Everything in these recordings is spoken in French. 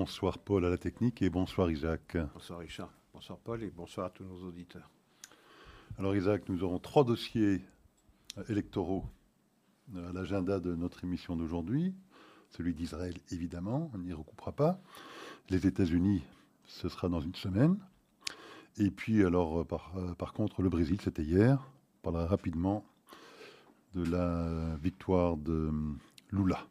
Bonsoir Paul à la technique et bonsoir Isaac. Bonsoir Richard, bonsoir Paul et bonsoir à tous nos auditeurs. Alors Isaac, nous aurons trois dossiers électoraux à l'agenda de notre émission d'aujourd'hui. Celui d'Israël, évidemment, on n'y recoupera pas. Les États-Unis, ce sera dans une semaine. Et puis, alors, par, par contre, le Brésil, c'était hier. On parlera rapidement de la victoire de Lula.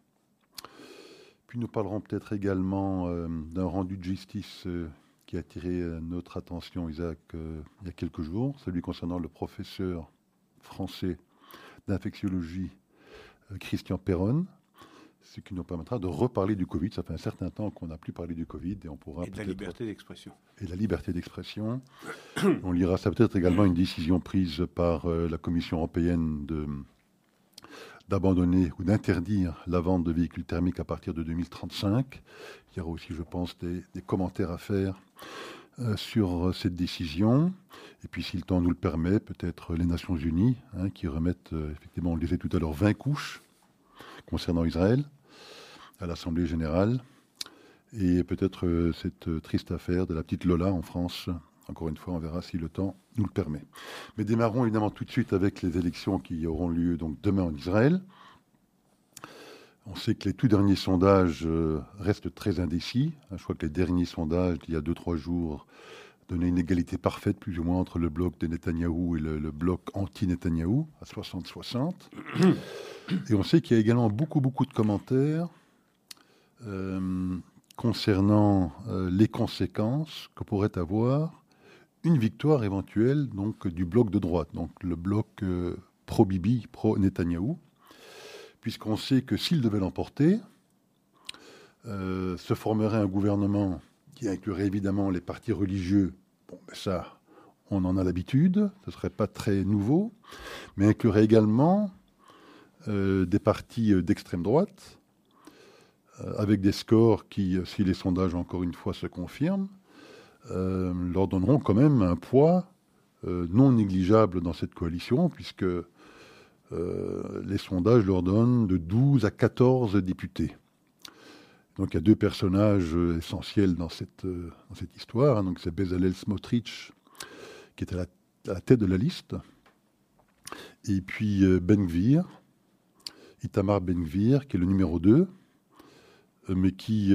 Puis nous parlerons peut-être également euh, d'un rendu de justice euh, qui a attiré euh, notre attention, Isaac, il y a quelques jours, celui concernant le professeur français d'infectiologie Christian Perron, ce qui nous permettra de reparler du Covid. Ça fait un certain temps qu'on n'a plus parlé du Covid et on pourra et de la liberté d'expression. Et la liberté d'expression. on lira ça peut-être également une décision prise par la Commission européenne de d'abandonner ou d'interdire la vente de véhicules thermiques à partir de 2035. Il y aura aussi, je pense, des, commentaires à faire euh, sur euh, cette décision. Et puis, si le temps nous le permet, peut-être les Nations Unies, hein, qui remettent, euh, effectivement, on le disait tout à l'heure, 20 couches concernant Israël à l'Assemblée générale. Et peut-être cette triste affaire de la petite Lola en France. Encore une fois, on verra si le temps nous le permet. Mais démarrons évidemment tout de suite avec les élections qui auront lieu donc demain en Israël. On sait que les tout derniers sondages euh, restent très indécis. Je crois que les derniers sondages d'il y a 2-3 jours donnaient une égalité parfaite, plus ou moins, entre le bloc de Netanyahou et le, bloc anti-Netanyahou, à 60-60. Et on sait qu'il y a également beaucoup, beaucoup de commentaires euh, concernant euh, les conséquences que pourrait avoir une victoire éventuelle donc, du bloc de droite, donc le bloc euh, pro-Bibi, pro-Netanyahou, puisqu'on sait que s'il devait l'emporter, euh, se formerait un gouvernement qui inclurait évidemment les partis religieux. Bon, ben ça, on en a l'habitude, ce ne serait pas très nouveau, mais inclurait également euh, des partis d'extrême droite, avec des scores qui, si les sondages encore une fois se confirment, euh, leur donneront quand même un poids euh, non négligeable dans cette coalition, puisque euh, les sondages leur donnent de 12 à 14 députés. Donc il y a deux personnages essentiels dans cette, histoire. Hein. Donc c'est Bezalel Smotrich, qui est à la, tête de la liste, et puis Ben Gvir, Itamar Ben Gvir, qui est le numéro 2, mais qui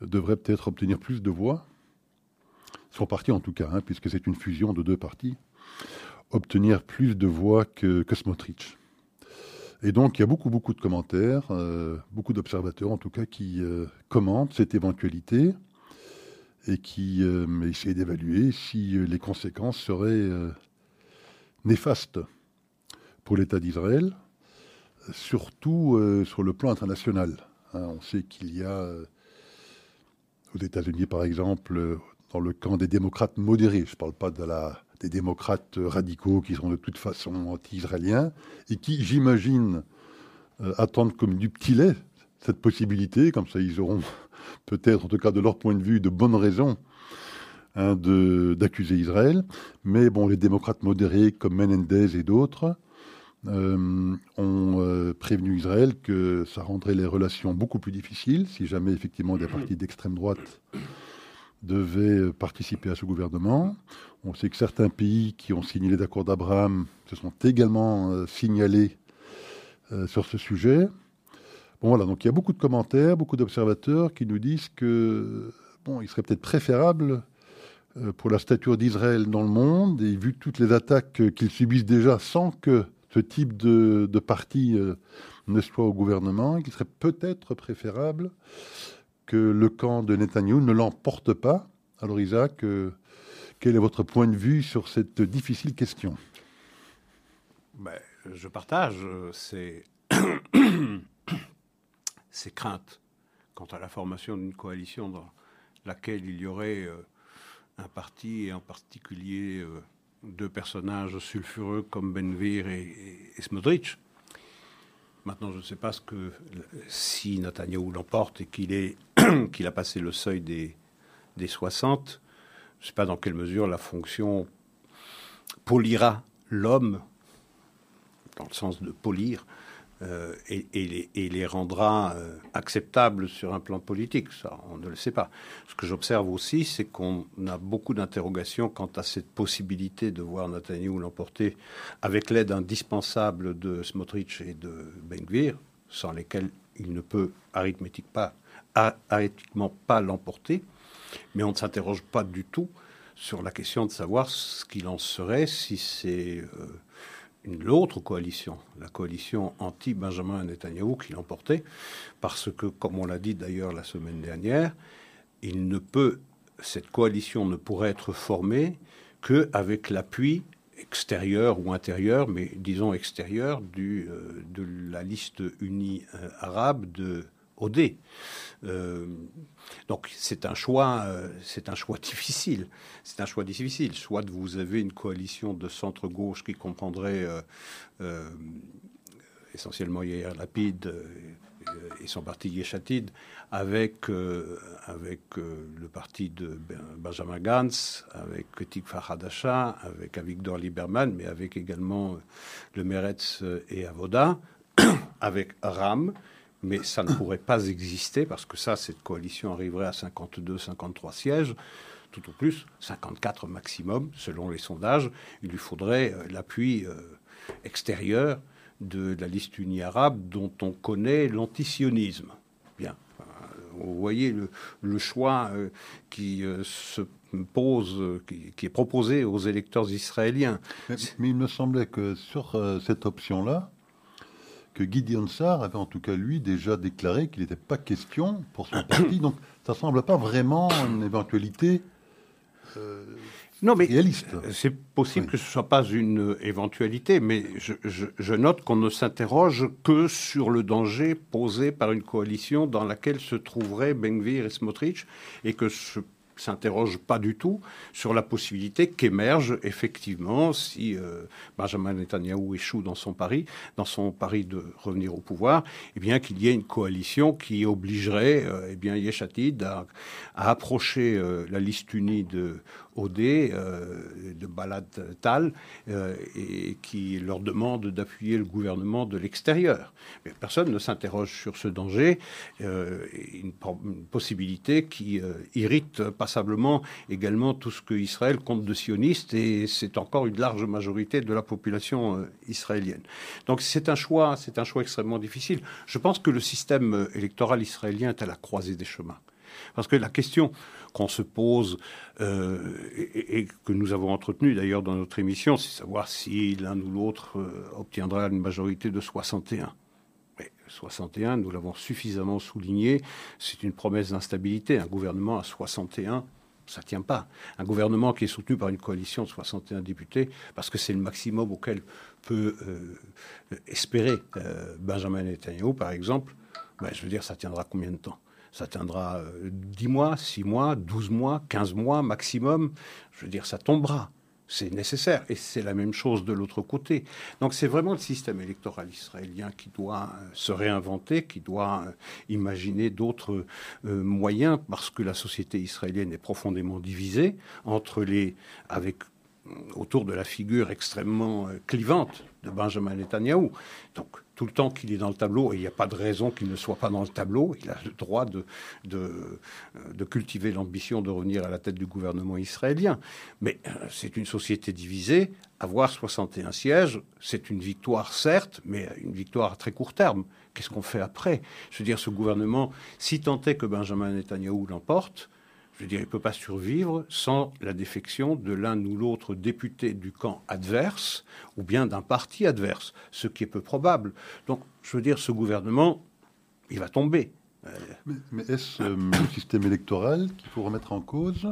devrait peut-être obtenir plus de voix son parti en tout cas, hein, puisque c'est une fusion de deux partis, obtenir plus de voix que, Smotrich. Et donc, il y a beaucoup, beaucoup de commentaires, euh, beaucoup d'observateurs en tout cas, qui euh, commentent cette éventualité et qui euh, essaient d'évaluer si les conséquences seraient néfastes pour l'État d'Israël, surtout sur le plan international. Hein. on sait qu'il y a aux États-Unis, par exemple, dans le camp des démocrates modérés. Je ne parle pas des démocrates radicaux qui sont de toute façon anti-israéliens et qui, j'imagine, euh, attendent comme du petit lait cette possibilité. Comme ça, ils auront peut-être, en tout cas de leur point de vue, de bonnes raisons hein, d'accuser Israël. Mais bon, les démocrates modérés comme Menendez et d'autres euh, ont euh, prévenu Israël que ça rendrait les relations beaucoup plus difficiles si jamais effectivement des partis d'extrême droite devait participer à ce gouvernement. On sait que certains pays qui ont signé les accords d'Abraham se sont également euh, signalés euh, sur ce sujet. Bon voilà, donc il y a beaucoup de commentaires, beaucoup d'observateurs qui nous disent que il serait peut-être préférable euh, pour la stature d'Israël dans le monde et vu toutes les attaques qu'ils subissent déjà sans que ce type de parti ne soit au gouvernement, qu'il serait peut-être préférable que le camp de Netanyahu ne l'emporte pas. Alors Isaac, euh, quel est votre point de vue sur cette difficile question? Ben, Je partage euh, ces... craintes quant à la formation d'une coalition dans laquelle il y aurait euh, un parti et en particulier deux personnages sulfureux comme Benvir et, et Smotrich. Maintenant, je ne sais pas si Netanyahu l'emporte et qu'il est qu'il a passé le seuil des, des 60, je ne sais pas dans quelle mesure la fonction polira l'homme, dans le sens de polir, euh, et, les, rendra euh, acceptables sur un plan politique. Ça, on ne le sait pas. Ce que j'observe aussi, c'est qu'on a beaucoup d'interrogations quant à cette possibilité de voir Netanyahu l'emporter avec l'aide indispensable de Smotrich et de Ben sans lesquels il ne peut arithmétiquement pas, arithmétiquement pas l'emporter. Mais on ne s'interroge pas du tout sur la question de savoir ce qu'il en serait si c'est euh, l'autre coalition, la coalition anti-Benjamin Netanyahu qui l'emportait, parce que, comme on l'a dit d'ailleurs la semaine dernière, il ne peut, cette coalition ne pourrait être formée qu'avec l'appui extérieur ou intérieur, mais disons extérieur, du, euh, de la liste unie euh, arabe de OD. Euh, donc c'est un choix, euh, c'est un choix difficile. C'est un choix difficile. Soit vous avez une coalition de centre gauche qui comprendrait euh, essentiellement Yair Lapid et son parti Yeshatid, avec avec le parti de Benjamin Gantz, avec Tikva Hadasha, avec Avigdor Lieberman, mais avec également le Meretz et Avoda, avec Ram mais ça ne pourrait pas exister parce que ça, cette coalition arriverait à 52, 53 sièges, tout au plus 54 maximum, selon les sondages. Il lui faudrait euh, l'appui euh, extérieur de la liste unie arabe dont on connaît l'antisionisme. Bien. Vous voyez le, choix euh, qui se pose, qui, est proposé aux électeurs israéliens. mais il me semblait que sur cette option-là, que Gideon Sarr avait en tout cas lui déjà déclaré qu'il n'était pas question pour son parti. Donc ça semble pas vraiment une éventualité euh, non, mais réaliste. C'est possible que ce soit pas une éventualité, mais je, note qu'on ne s'interroge que sur le danger posé par une coalition dans laquelle se trouveraient Benvir et Smotrich, et que ce s'interroge pas du tout sur la possibilité qu'émerge effectivement, si euh, Benjamin Netanyahu échoue dans son pari, dans son pari de revenir au pouvoir, eh bien qu'il y ait une coalition qui obligerait euh, eh bien Yeshatid à, approcher euh, la liste unie de OD, de Balad Tal, et qui leur demande d'appuyer le gouvernement de l'extérieur. Mais personne ne s'interroge sur ce danger, une, une, possibilité qui irrite pas passablement également tout ce que Israël compte de sionistes et c'est encore une large majorité de la population euh, israélienne. Donc c'est un choix, c'est un choix extrêmement difficile. Je pense que le système euh, électoral israélien est à la croisée des chemins. Parce que la question qu'on se pose euh, et, que nous avons entretenue d'ailleurs dans notre émission, c'est savoir si l'un ou l'autre obtiendra une majorité de 61. 61, nous l'avons suffisamment souligné, c'est une promesse d'instabilité. Un gouvernement à 61, ça ne tient pas. Un gouvernement qui est soutenu par une coalition de 61 députés, parce que c'est le maximum auquel peut euh, espérer euh, Benjamin Netanyahu, par exemple, ben, je veux dire, ça tiendra combien de temps? Ça tiendra 10 euh, mois, 6 mois, 12 mois, 15 mois maximum. Je veux dire, ça tombera c'est nécessaire. Et c'est la même chose de l'autre côté. Donc c'est vraiment le système électoral israélien qui doit euh, se réinventer, qui doit euh, imaginer d'autres moyens, parce que la société israélienne est profondément divisée entre les, avec autour de la figure extrêmement clivante de Benjamin Netanyahu. Donc tout le temps qu'il est dans le tableau, et il n'y a pas de raison qu'il ne soit pas dans le tableau, il a le droit de, de, de cultiver l'ambition de revenir à la tête du gouvernement israélien. Mais euh, c'est une société divisée. Avoir 61 sièges, c'est une victoire, certes, mais une victoire à très court terme. Qu'est-ce qu'on fait après? Je veux dire, ce gouvernement, si tant est que Benjamin Netanyahu l'emporte, je veux dire, il ne peut pas survivre sans la défection de l'un ou l'autre député du camp adverse ou bien d'un parti adverse, ce qui est peu probable. Donc, je veux dire, ce gouvernement, il va tomber. Mais, est-ce euh, le système électoral qu'il faut remettre en cause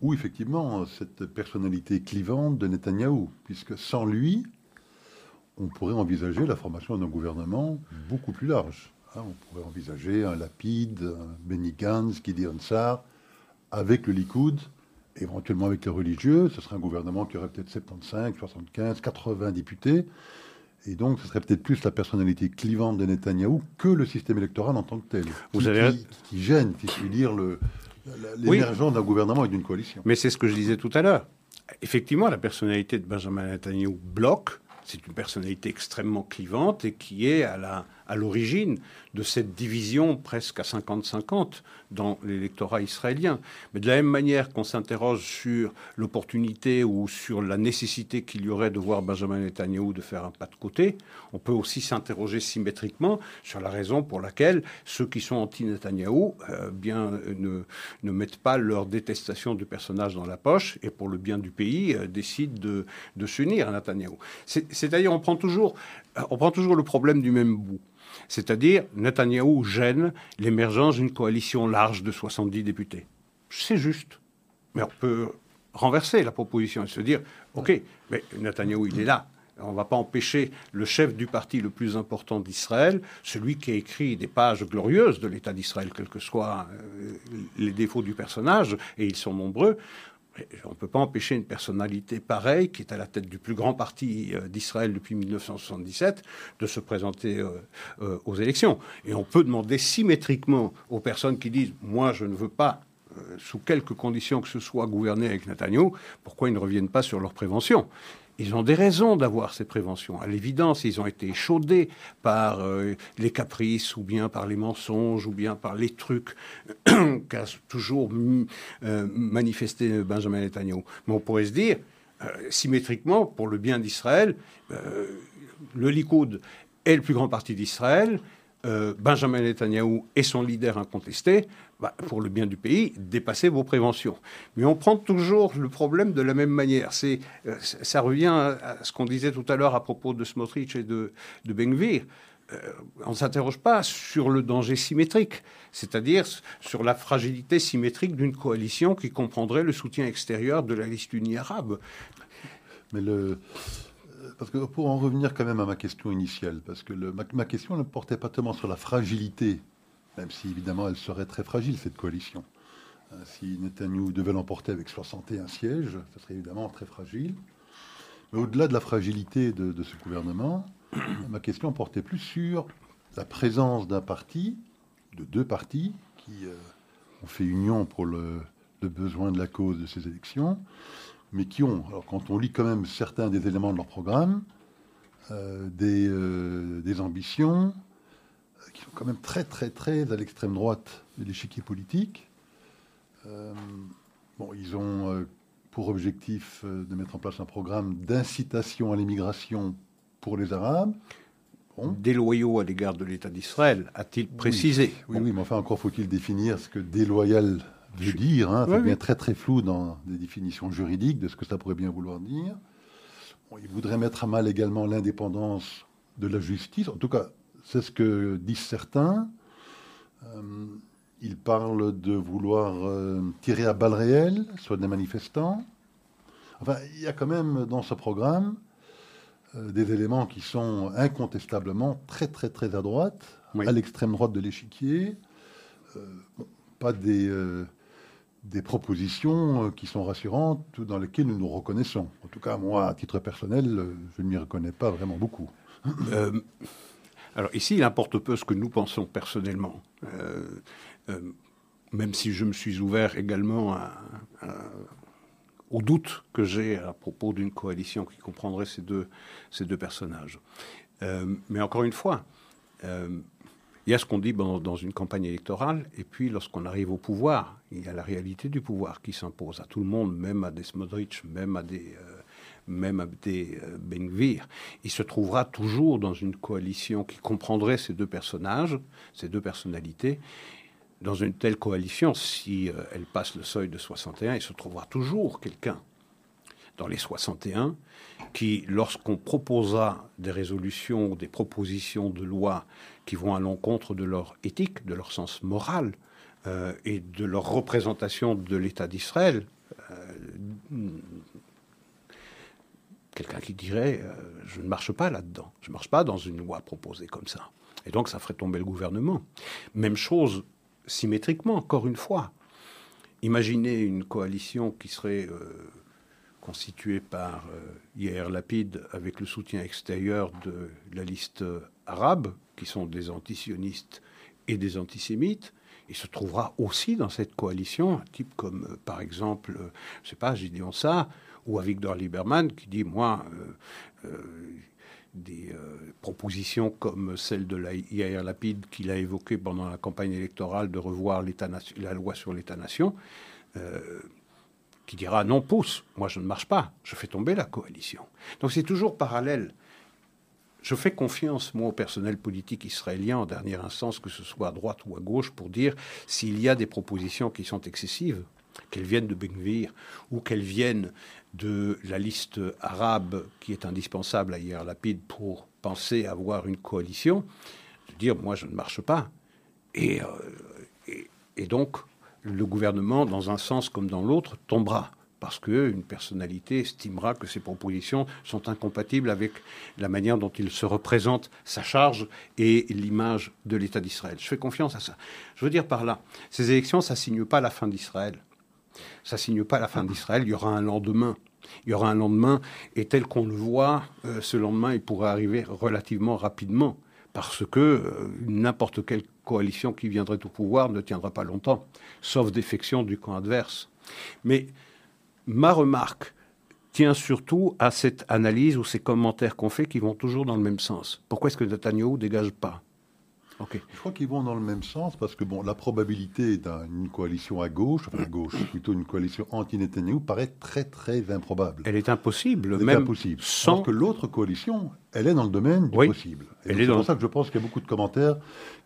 ou effectivement cette personnalité clivante de Netanyahou? Puisque sans lui, on pourrait envisager la formation d'un gouvernement beaucoup plus large. Hein, on pourrait envisager un Lapide, un Benny Gantz, Gideon Sarr, avec le Likoud, éventuellement avec les religieux. Ce serait un gouvernement qui aurait peut-être 75, 75, 80 députés. Et donc, ce serait peut-être plus la personnalité clivante de Netanyahou que le système électoral en tant que tel. Vous qui, avez... qui, gêne, si je puis dire, l'émergence d'un gouvernement et d'une coalition. Mais c'est ce que je disais tout à l'heure. Effectivement, la personnalité de Benjamin Netanyahou bloque c'est une personnalité extrêmement clivante et qui est à l'origine de cette division presque à 50-50 dans l'électorat israélien. Mais de la même manière qu'on s'interroge sur l'opportunité ou sur la nécessité qu'il y aurait de voir Benjamin Netanyahu de faire un pas de côté, on peut aussi s'interroger symétriquement sur la raison pour laquelle ceux qui sont anti-Netanyahou euh, bien, ne, ne, mettent pas leur détestation du personnage dans la poche et pour le bien du pays euh, décident de, s'unir à Netanyahou. C'est-à-dire on prend toujours on prend toujours le problème du même bout. C'est-à-dire, Netanyahou gêne l'émergence d'une coalition large de 70 députés. C'est juste. Mais on peut renverser la proposition et se dire, OK, mais Netanyahou, il est là. On ne va pas empêcher le chef du parti le plus important d'Israël, celui qui a écrit des pages glorieuses de l'État d'Israël, quels que soient euh, les défauts du personnage, et ils sont nombreux, on ne peut pas empêcher une personnalité pareille, qui est à la tête du plus grand parti euh, d'Israël depuis 1977, de se présenter euh, euh, aux élections. Et on peut demander symétriquement aux personnes qui disent Moi, je ne veux pas, sous quelque conditions que ce soit, gouverner avec Netanyahu, pourquoi ils ne reviennent pas sur leur prévention? Ils ont des raisons d'avoir ces préventions. À l'évidence, ils ont été échaudés par euh, les caprices, ou bien par les mensonges, ou bien par les trucs qu'a toujours euh, manifesté Benjamin Netanyahu. Mais on pourrait se dire, euh, symétriquement, pour le bien d'Israël, le Likoud est le plus grand parti d'Israël, Benjamin Netanyahu est son leader incontesté, bah, pour le bien du pays, dépasser vos préventions. Mais on prend toujours le problème de la même manière. C'est, euh, ça revient à ce qu'on disait tout à l'heure à propos de Smotrich et de, de Bengvir. Euh, on ne s'interroge pas sur le danger symétrique, c'est-à-dire sur la fragilité symétrique d'une coalition qui comprendrait le soutien extérieur de la liste unie arabe. Mais le, parce que pour en revenir quand même à ma question initiale, parce que ma, ma, question ne portait pas tellement sur la fragilité même si évidemment elle serait très fragile, cette coalition. Euh, si Netanyahu devait l'emporter avec 61 sièges, ce serait évidemment très fragile. Mais au-delà de la fragilité de, ce gouvernement, ma question portait plus sur la présence d'un parti, de deux partis, qui euh, ont fait union pour le, besoin de la cause de ces élections, mais qui ont, alors quand on lit quand même certains des éléments de leur programme, euh, des, ambitions, qui sont quand même très, très, très à l'extrême droite de l'échiquier politique. Euh, bon, ils ont euh, pour objectif euh, de mettre en place un programme d'incitation à l'immigration pour les Arabes. Déloyaux à l'égard de l'État d'Israël, a-t-il précisé Oui, oui, mais enfin, encore faut-il définir ce que déloyal veut dire. Hein. C'est bien très, très flou dans des définitions juridiques de ce que ça pourrait bien vouloir dire. Bon, ils voudraient mettre à mal également l'indépendance de la justice. En tout cas, c'est ce que disent certains. Euh, ils parlent de vouloir euh, tirer à balles réelles sur des manifestants. Enfin, il y a quand même dans ce programme euh, des éléments qui sont incontestablement très très très à droite, à l'extrême droite de l'échiquier. pas des, des propositions qui sont rassurantes, dans lesquelles nous nous reconnaissons. En tout cas, moi, à titre personnel, je ne m'y reconnais pas vraiment beaucoup. Alors ici, il importe peu ce que nous pensons personnellement, euh, euh, même si je me suis ouvert également au doute que j'ai à propos d'une coalition qui comprendrait ces deux, ces deux personnages. Euh, mais encore une fois, il y a ce qu'on dit dans, dans, une campagne électorale, et puis lorsqu'on arrive au pouvoir, il y a la réalité du pouvoir qui s'impose à tout le monde, même à des Smodrich, même à des même Abdé euh, Benvir, il se trouvera toujours dans une coalition qui comprendrait ces deux personnages, ces deux personnalités. Dans une telle coalition, si euh, elle passe le seuil de 61, il se trouvera toujours quelqu'un dans les 61 qui, lorsqu'on proposera des résolutions des propositions de loi qui vont à l'encontre de leur éthique, de leur sens moral euh, et de leur représentation de l'État d'Israël, quelqu'un qui dirait euh, je ne marche pas là-dedans, je ne marche pas dans une loi proposée comme ça. Et donc ça ferait tomber le gouvernement. Même chose symétriquement, encore une fois. Imaginez une coalition qui serait euh, constituée par euh, Yair Lapide avec le soutien extérieur de la liste arabe, qui sont des antisionistes et des antisémites. Il se trouvera aussi dans cette coalition un type comme, par exemple, je sais pas, Gideon ça ou à Victor Lieberman qui dit Moi, euh, euh, des propositions comme celle de la Yair qu'il a évoquée pendant la campagne électorale de revoir la loi sur l'État-nation, qui dira non, pousse, moi je ne marche pas, je fais tomber la coalition. Donc c'est toujours parallèle. Je fais confiance, moi, au personnel politique israélien, en dernière instance, que ce soit à droite ou à gauche, pour dire s'il y a des propositions qui sont excessives, qu'elles viennent de Benvir ou qu'elles viennent de la liste arabe qui est indispensable à Yair Lapide pour penser avoir une coalition, de dire moi je ne marche pas. Et, euh, et donc le gouvernement, dans un sens comme dans l'autre, tombera parce qu'une personnalité estimera que ses propositions sont incompatibles avec la manière dont il se représente sa charge et l'image de l'État d'Israël. Je fais confiance à ça. Je veux dire par là, ces élections, ça signe pas la fin d'Israël. Ça signe pas la fin d'Israël. Il y aura un lendemain. Il y aura un lendemain, et tel qu'on le voit, euh, ce lendemain, il pourrait arriver relativement rapidement parce que euh, n'importe quelle coalition qui viendrait au pouvoir ne tiendra pas longtemps, sauf défection du camp adverse. Mais ma remarque tient surtout à cette analyse ou ces commentaires qu'on fait qui vont toujours dans le même sens. Pourquoi est-ce que Netanyahu ne dégage pas? Je crois qu'ils vont dans le même sens parce que bon, la probabilité d'une coalition à gauche, enfin à gauche, plutôt une coalition anti-Netanyahu, paraît très très improbable. Elle est impossible, Elle même est impossible. Sans que l'autre coalition, elle est dans le domaine du possible. C'est pour ça que je pense qu'il y a beaucoup de commentaires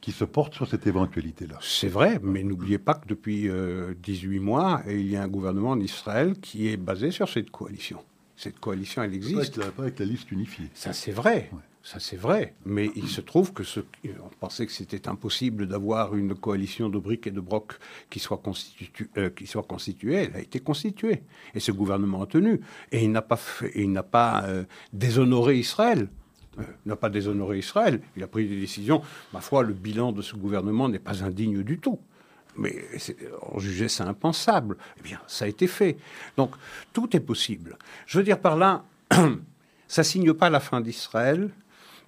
qui se portent sur cette éventualité-là. C'est vrai, mais n'oubliez pas que depuis 18 euh, mois, il y a un gouvernement en Israël qui est basé sur cette coalition. Cette coalition, elle existe. Pas avec la, liste unifiée. Ça, c'est vrai. Ça, c'est vrai. Mais il se trouve que ce, on pensait que c'était impossible d'avoir une coalition de briques et de brocs qui soit, euh, qui soit constituée. Elle a été constituée. Et ce gouvernement a tenu. Et il n'a pas, il euh, déshonoré Israël. Euh, n'a pas déshonoré Israël. Il a pris des décisions. Ma foi, le bilan de ce gouvernement n'est pas indigne du tout. Mais on jugeait ça impensable. Eh bien, ça a été fait. Donc, tout est possible. Je veux dire par là, ça signe pas la fin d'Israël,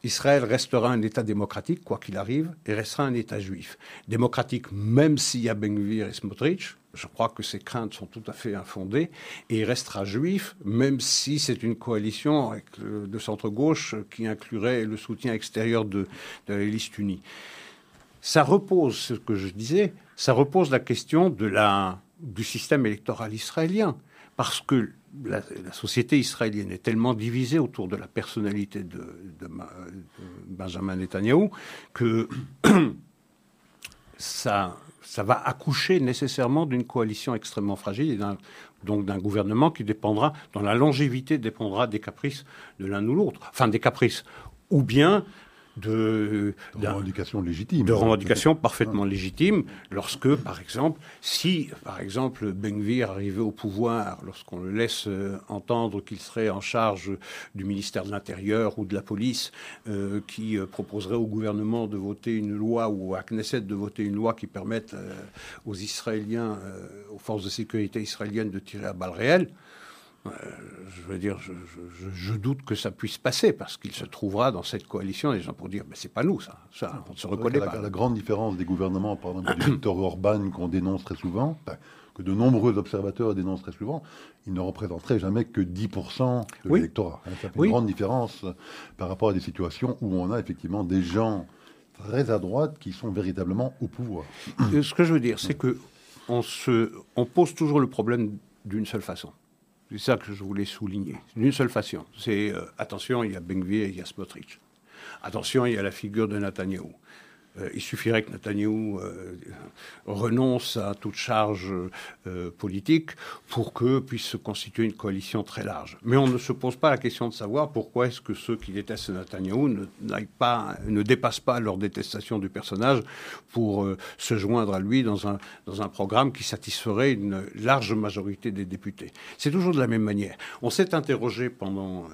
Israël restera un État démocratique, quoi qu'il arrive, et restera un État juif. Démocratique, même s'il y a Ben-Gvir et Smotrich, je crois que ces craintes sont tout à fait infondées, et il restera juif, même si c'est une coalition de centre-gauche qui inclurait le soutien extérieur de, de la liste unie. Ça repose, ce que je disais, ça repose la question de la, du système électoral israélien, parce que la, société israélienne est tellement divisée autour de la personnalité de, Benjamin Netanyahu que ça, va accoucher nécessairement d'une coalition extrêmement fragile et donc d'un gouvernement qui dépendra, dont la longévité dépendra des caprices de l'un ou l'autre. Enfin, des caprices. Ou bien de, revendications légitimes. De revendications parfaitement légitimes lorsque, par exemple, si, par exemple, Benvir arrivait au pouvoir, lorsqu'on le laisse euh, entendre qu'il serait en charge du ministère de l'Intérieur ou de la police, euh, qui euh, proposerait au gouvernement de voter une loi ou à Knesset de voter une loi qui permette aux Israéliens, aux forces de sécurité israéliennes de tirer à balles réelles, je veux dire, je, doute que ça puisse passer parce qu'il se trouvera dans cette coalition des gens pour dire, mais c'est pas nous ça, ça on ne se reconnaît pas. La grande différence des gouvernements, par exemple, du Victor Orban qu'on dénonce très souvent, que de nombreux observateurs dénoncent très souvent, il ne représenterait jamais que 10% de l'électorat. Hein. ça fait une grande différence par rapport à des situations où on a effectivement des gens très à droite qui sont véritablement au pouvoir. Euh, ce que je veux dire, c'est que on, se, on pose toujours le problème d'une seule façon c'est ça que je voulais souligner. D'une seule façon. C'est euh, attention, il y a Bengvi et il y a Smotrich. Attention, il y a la figure de Netanyahu. Euh, il suffirait que Netanyahou euh, renonce à toute charge euh, politique pour que puisse se constituer une coalition très large. Mais on ne se pose pas la question de savoir pourquoi est-ce que ceux qui détestent Netanyahou ne, pas, ne dépassent pas leur détestation du personnage pour se joindre à lui dans un, dans un programme qui satisferait une large majorité des députés. C'est toujours de la même manière. On s'est interrogé pendant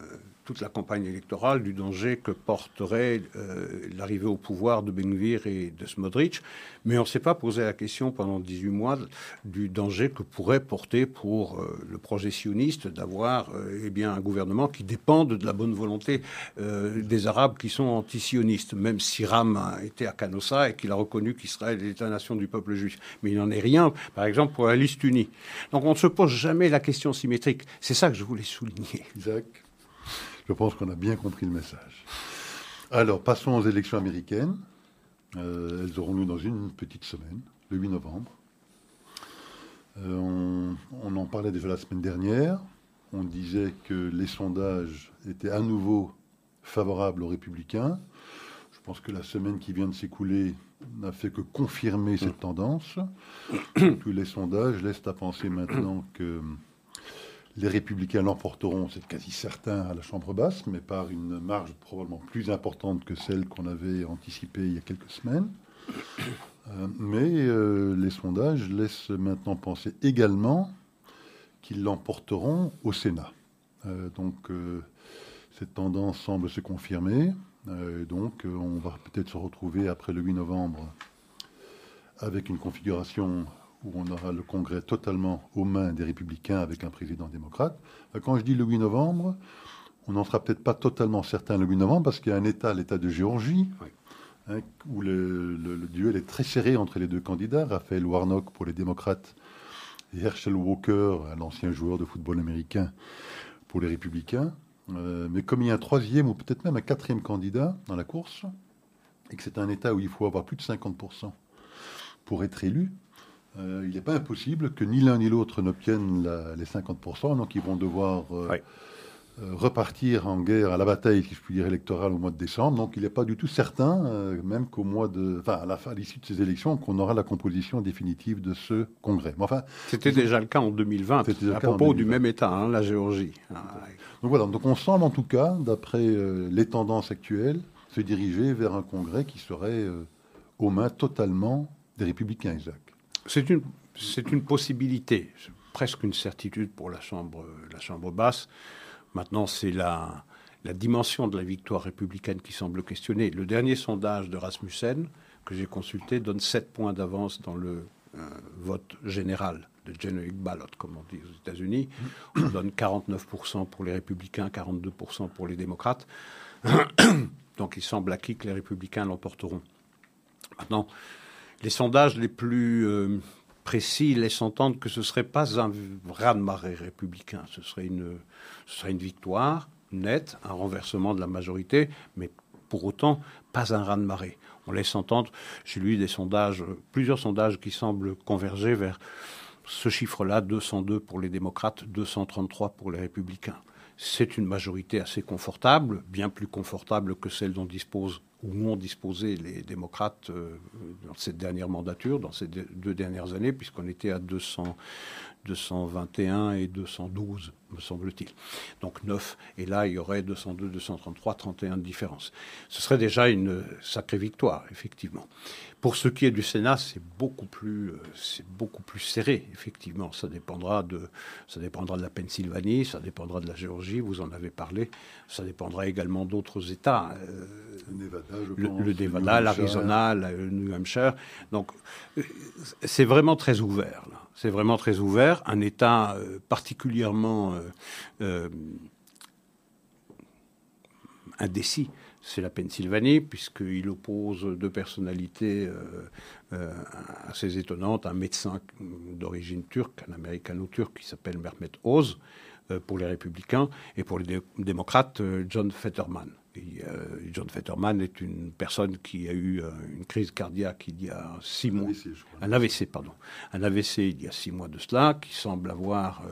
toute la campagne électorale du danger que porterait euh, l'arrivée au pouvoir de Benvir et de Smodrich, mais on ne s'est pas posé la question pendant 18 mois du danger que pourrait porter pour euh, le projet sioniste d'avoir euh, eh bien, un gouvernement qui dépende de la bonne volonté des Arabes qui sont anti-sionistes, même si Ram été à Canossa et qu'il a reconnu qu'Israël est l'État-nation du peuple juif. Mais il n'en est rien, par exemple, pour la liste unie. Donc on ne se pose jamais la question symétrique. C'est ça que je voulais souligner. Isaac? Je pense qu'on a bien compris le message. Alors, passons aux élections américaines. Euh, elles auront lieu dans une petite semaine, le 8 novembre. Euh, on, en parlait déjà la semaine dernière. On disait que les sondages étaient à nouveau favorables aux républicains. Je pense que la semaine qui vient de s'écouler n'a fait que confirmer cette tendance. Tous les sondages laissent à penser maintenant que les républicains l'emporteront, c'est quasi certain, à la Chambre basse, mais par une marge probablement plus importante que celle qu'on avait anticipée il y a quelques semaines. Euh, mais euh, les sondages laissent maintenant penser également qu'ils l'emporteront au Sénat. Euh, donc cette tendance semble se confirmer. donc on va peut-être se retrouver après le 8 novembre avec une configuration où on aura le Congrès totalement aux mains des républicains avec un président démocrate. Quand je dis le 8 novembre, on n'en sera peut-être pas totalement certain le 8 novembre parce qu'il y a un État, l'État de Géorgie, hein, où le, duel est très serré entre les deux candidats, Raphaël Warnock pour les démocrates et Herschel Walker, un ancien joueur de football américain pour les républicains. Euh, mais comme il y a un troisième ou peut-être même un quatrième candidat dans la course, et que c'est un État où il faut avoir plus de 50% pour être élu, euh, il n'est pas impossible que ni l'un ni l'autre n'obtiennent les 50%, donc ils vont devoir euh, euh, repartir en guerre à la bataille, si je puis dire, électorale au mois de décembre. Donc il n'est pas du tout certain, même qu'au mois de, enfin, à la fin, l'issue de ces élections, qu'on aura la composition définitive de ce congrès. Mais enfin, c'était déjà le cas en 2020, à propos du même État, hein, la Géorgie. Ah, donc voilà, donc on semble en tout cas, d'après les tendances actuelles, se diriger vers un congrès qui serait aux mains totalement des républicains, Isaac. C'est une, possibilité, presque une certitude pour la Chambre, la chambre basse. Maintenant, c'est la, la dimension de la victoire républicaine qui semble questionnée. Le dernier sondage de Rasmussen que j'ai consulté donne 7 points d'avance dans le euh, vote général de generic ballot, comme on dit aux États-Unis. On donne 49% pour les républicains, 42% pour les démocrates. Donc il semble acquis que les républicains l'emporteront. Maintenant, les sondages les plus euh, précis laissent entendre que ce ne serait pas un raz-de-marée républicain, ce serait, une, ce serait une victoire nette, un renversement de la majorité, mais pour autant pas un raz-de-marée. On laisse entendre, j'ai lu des sondages, plusieurs sondages qui semblent converger vers ce chiffre-là, 202 pour les démocrates, 233 pour les républicains. C'est une majorité assez confortable, bien plus confortable que celle dont dispose où ont disposé les démocrates euh, dans cette dernière mandature, dans ces deux dernières années, puisqu'on était à 200, 221 et 212, me semble-t-il. Donc 9. Et là, il y aurait 202, 233, 31 de différence. Ce serait déjà une sacrée victoire, effectivement. Pour ce qui est du Sénat, c'est beaucoup plus, euh, c'est beaucoup plus serré, effectivement. Ça dépendra de, ça dépendra de la Pennsylvanie, ça dépendra de la Géorgie. Vous en avez parlé. Ça dépendra également d'autres États. Euh, le Nevada, je pense, le Nevada, l'Arizona, le New Hampshire. Donc, euh, c'est vraiment très ouvert. Là. C'est vraiment très ouvert. Un État particulièrement indécis c'est la Pennsylvanie, puisqu'il oppose deux personnalités euh, euh, assez étonnantes, un médecin d'origine turque, un américano-turc qui s'appelle Mehmet Oz euh, pour les républicains, et pour les démocrates, John Fetterman. John Fetterman est une personne qui a eu une crise cardiaque il y a six mois. un AVC, pardon. Un AVC il y a six mois de cela, qui semble avoir,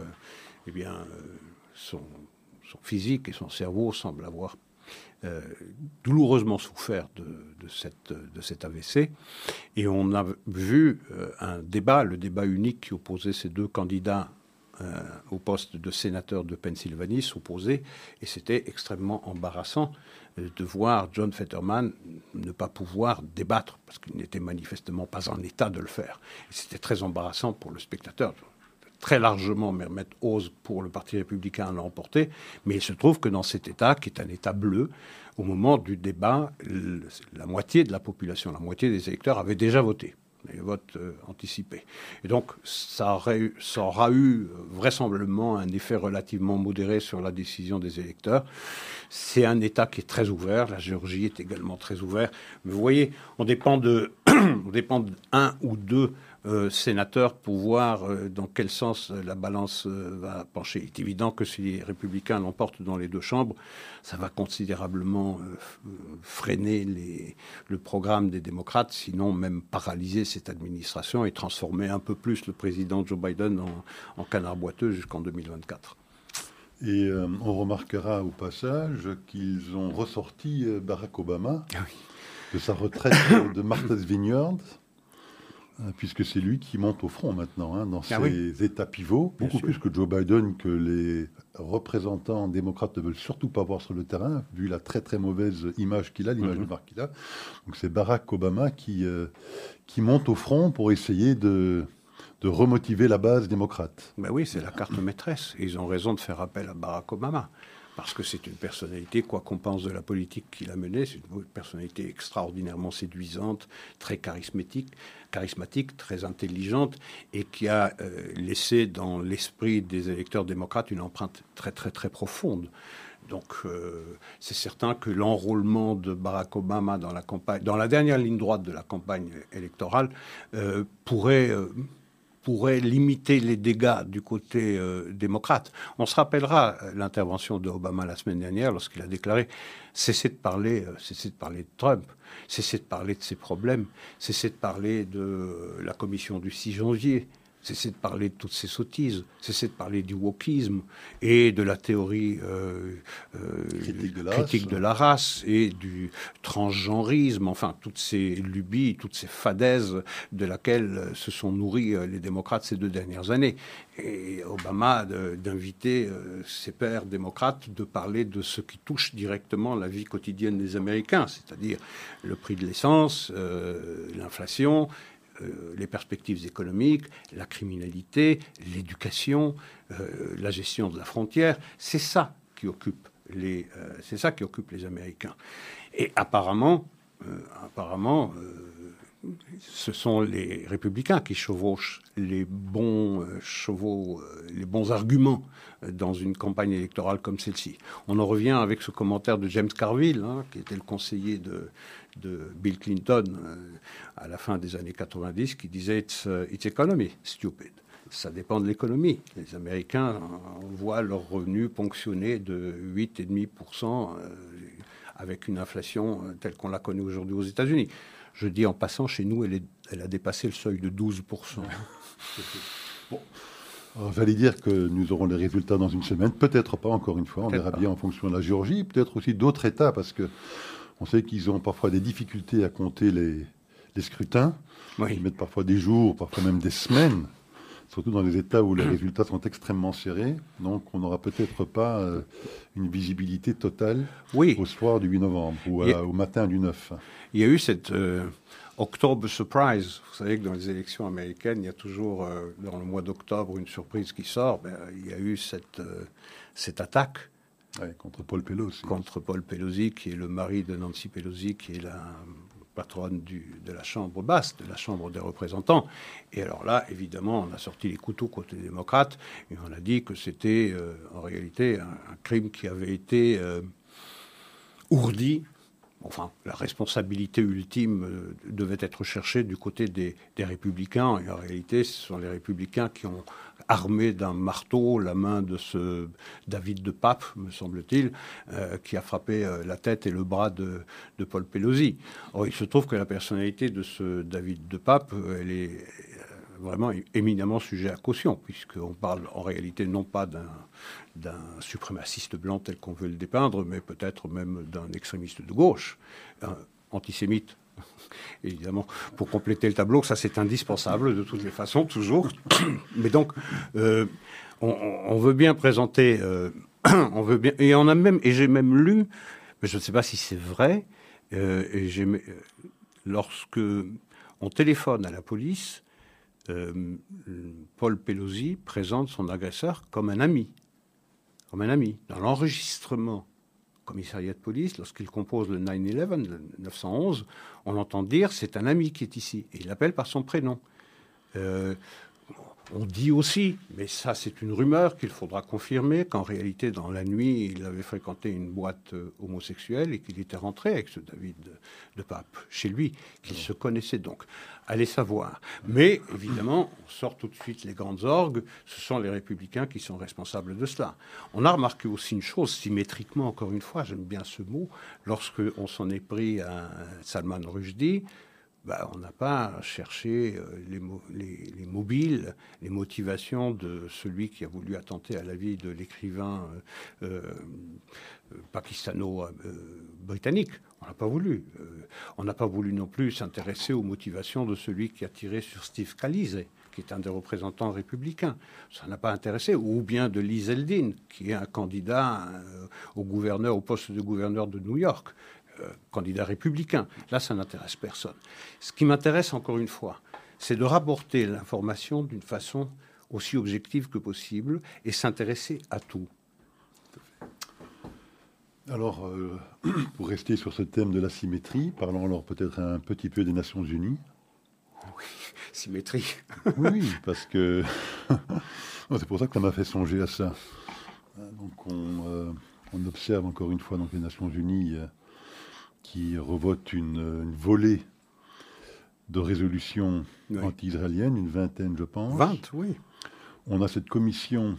eh bien, son, son physique et son cerveau semblent avoir euh, douloureusement souffert de, cette, cet AVC. Et on a vu euh, un débat, le débat unique qui opposait ces deux candidats euh, au poste de sénateur de Pennsylvanie s'opposer. Et c'était extrêmement embarrassant de voir John Fetterman ne pas pouvoir débattre, parce qu'il n'était manifestement pas en état de le faire. C'était très embarrassant pour le spectateur très largement Mermet Ose pour le Parti républicain l'a emporté, mais il se trouve que dans cet État, qui est un État bleu, au moment du débat, la moitié de la population, la moitié des électeurs avaient déjà voté les votes euh, anticipés. Et donc, ça, aura eu vraisemblablement un effet relativement modéré sur la décision des électeurs. C'est un État qui est très ouvert, la Géorgie est également très ouverte. Vous voyez, on dépend de, dépend d'un ou deux euh, sénateurs pour voir euh, dans quel sens la balance euh, va pencher? Il est évident que si les républicains l'emportent dans les deux chambres, ça va considérablement freiner les, le programme des démocrates, sinon même paralyser cette administration et transformer un peu plus le président Joe Biden en, en canard boiteux jusqu'en 2024. Et on remarquera au passage qu'ils ont ressorti Barack Obama ah de sa retraite de Martha's Vineyard euh, puisque c'est lui qui monte au front maintenant, hein, dans ah ses états pivots, beaucoup plus que Joe Biden, que les représentants démocrates ne veulent surtout pas voir sur le terrain, vu la très très mauvaise image qu'il a, l'image mhm. de marque qu'il a. Donc c'est Barack Obama qui, euh, qui monte au front pour essayer de, de remotiver la base démocrate. Ben oui, c'est la carte maîtresse. Et ils ont raison de faire appel à Barack Obama parce que c'est une personnalité, quoi qu'on pense de la politique qu'il a menée, c'est une personnalité extraordinairement séduisante, très charismatique, charismatique très intelligente, et qui a euh, laissé dans l'esprit des électeurs démocrates une empreinte très très très profonde. Donc euh, c'est certain que l'enrôlement de Barack Obama dans la campagne, dans la dernière ligne droite de la campagne électorale, euh, pourrait pourrait limiter les dégâts du côté euh, démocrate. On se rappellera euh, l'intervention d'Obama la semaine dernière lorsqu'il a déclaré cessez de parler, euh, cessez de parler de Trump, cessez de parler de ses problèmes, cessez de parler de la commission du 6 janvier, cessez de parler de toutes ces sottises, cessez de parler du wokisme et de la théorie euh, euh, critique, de la, race. et du transgenrisme, enfin toutes ces lubies, toutes ces fadaises de laquelle se sont nourris euh, les démocrates ces deux dernières années. Et Obama d'inviter ses pairs démocrates de parler de ce qui touche directement la vie quotidienne des Américains, c'est-à-dire le prix de l'essence, l'inflation euh, les perspectives économiques, la criminalité, l'éducation, euh, la gestion de la frontière. C'est ça qui occupe les, euh, c'est ça qui occupe les Américains. Et apparemment, apparemment, ce sont les républicains qui chevauchent les bons chevaux, les bons arguments dans une campagne électorale comme celle-ci. On en revient avec ce commentaire de James Carville, hein, qui était le conseiller de, de Bill Clinton euh, à la fin des années 90 qui disait it's, uh, it's economy, stupid. Ça dépend de l'économie. Les Américains voient leurs revenus ponctionnés de 8,5% euh, avec une inflation euh, telle qu'on la connaît aujourd'hui aux États-Unis. Je dis en passant, chez nous, elle, elle a dépassé le seuil de 12%. bon. J'allais dire que nous aurons les résultats dans une semaine, peut-être pas encore une fois, on verra bien en fonction de la Géorgie, peut-être aussi d'autres États, parce que on sait qu'ils ont parfois des difficultés à compter les, scrutins. Ils mettent parfois des jours, parfois même des semaines, surtout dans les États où les résultats sont extrêmement serrés. Donc on n'aura peut-être pas euh, une visibilité totale au soir du 8 novembre ou au matin du 9. Il y a eu cette euh, October surprise. Vous savez que dans les élections américaines, il y a toujours, euh, dans le mois d'octobre, une surprise qui sort. Ben, il y a eu cette, cette attaque contre Paul Pelosi. Contre Paul Pelosi, qui est le mari de Nancy Pelosi, qui est la patronne de la Chambre basse, de la Chambre des représentants. Et alors là, évidemment, on a sorti les couteaux côté démocrate et on a dit que c'était euh, en réalité un, crime qui avait été euh, ourdi. Enfin, la responsabilité ultime euh, devait être cherchée du côté des, républicains. Et en réalité, ce sont les républicains qui ont armé d'un marteau la main de ce David de Pape, me semble-t-il, euh, qui a frappé euh, la tête et le bras de, Paul Pelosi. Or, il se trouve que la personnalité de ce David de Pape, elle est vraiment éminemment sujet à caution, puisqu'on parle en réalité non pas d'un suprémaciste blanc tel qu'on veut le dépeindre, mais peut-être même d'un extrémiste de gauche, antisémite évidemment, pour compléter le tableau. Ça, c'est indispensable de toutes les façons, toujours. Mais donc, euh, on, veut bien présenter, euh, on veut bien, et on a même, et j'ai même lu, mais je ne sais pas si c'est vrai, euh, lorsque on téléphone à la police, Paul Pelosi présente son agresseur comme un ami, comme un ami. Dans l'enregistrement commissariat de police, lorsqu'il compose le 9-11, le 911, on entend dire c'est un ami qui est ici. Et il l'appelle par son prénom. Euh, On dit aussi, mais ça c'est une rumeur qu'il faudra confirmer, qu'en réalité dans la nuit il avait fréquenté une boîte euh, homosexuelle et qu'il était rentré avec ce David de, Pape chez lui, qu'il se connaissait donc. Allez savoir. Mais évidemment, on sort tout de suite les grandes orgues, ce sont les républicains qui sont responsables de cela. On a remarqué aussi une chose, symétriquement encore une fois, j'aime bien ce mot, lorsque on s'en est pris à Salman Rushdie, bah, on n'a pas cherché euh, les, mobiles, les motivations de celui qui a voulu attenter à la vie de l'écrivain euh, euh, pakistano-britannique. On n'a pas voulu. on n'a pas voulu non plus s'intéresser aux motivations de celui qui a tiré sur Steve Scalise, qui est un des représentants républicains. Ça n'a pas intéressé. Ou bien de Lee Zeldin, qui est un candidat au poste de gouverneur de New York. Euh, candidat républicain. Là, ça n'intéresse personne. Ce qui m'intéresse, encore une fois, c'est de rapporter l'information d'une façon aussi objective que possible et s'intéresser à tout. Alors, euh, pour rester sur ce thème de la symétrie, parlons alors peut-être un petit peu des Nations Unies. Oui, symétrie. oui, parce que c'est pour ça que ça m'a fait songer à ça. Donc, on, euh, observe encore une fois donc les Nations Unies qui revote une, volée de résolutions anti-israéliennes, une vingtaine, je pense. 20, oui. On a cette commission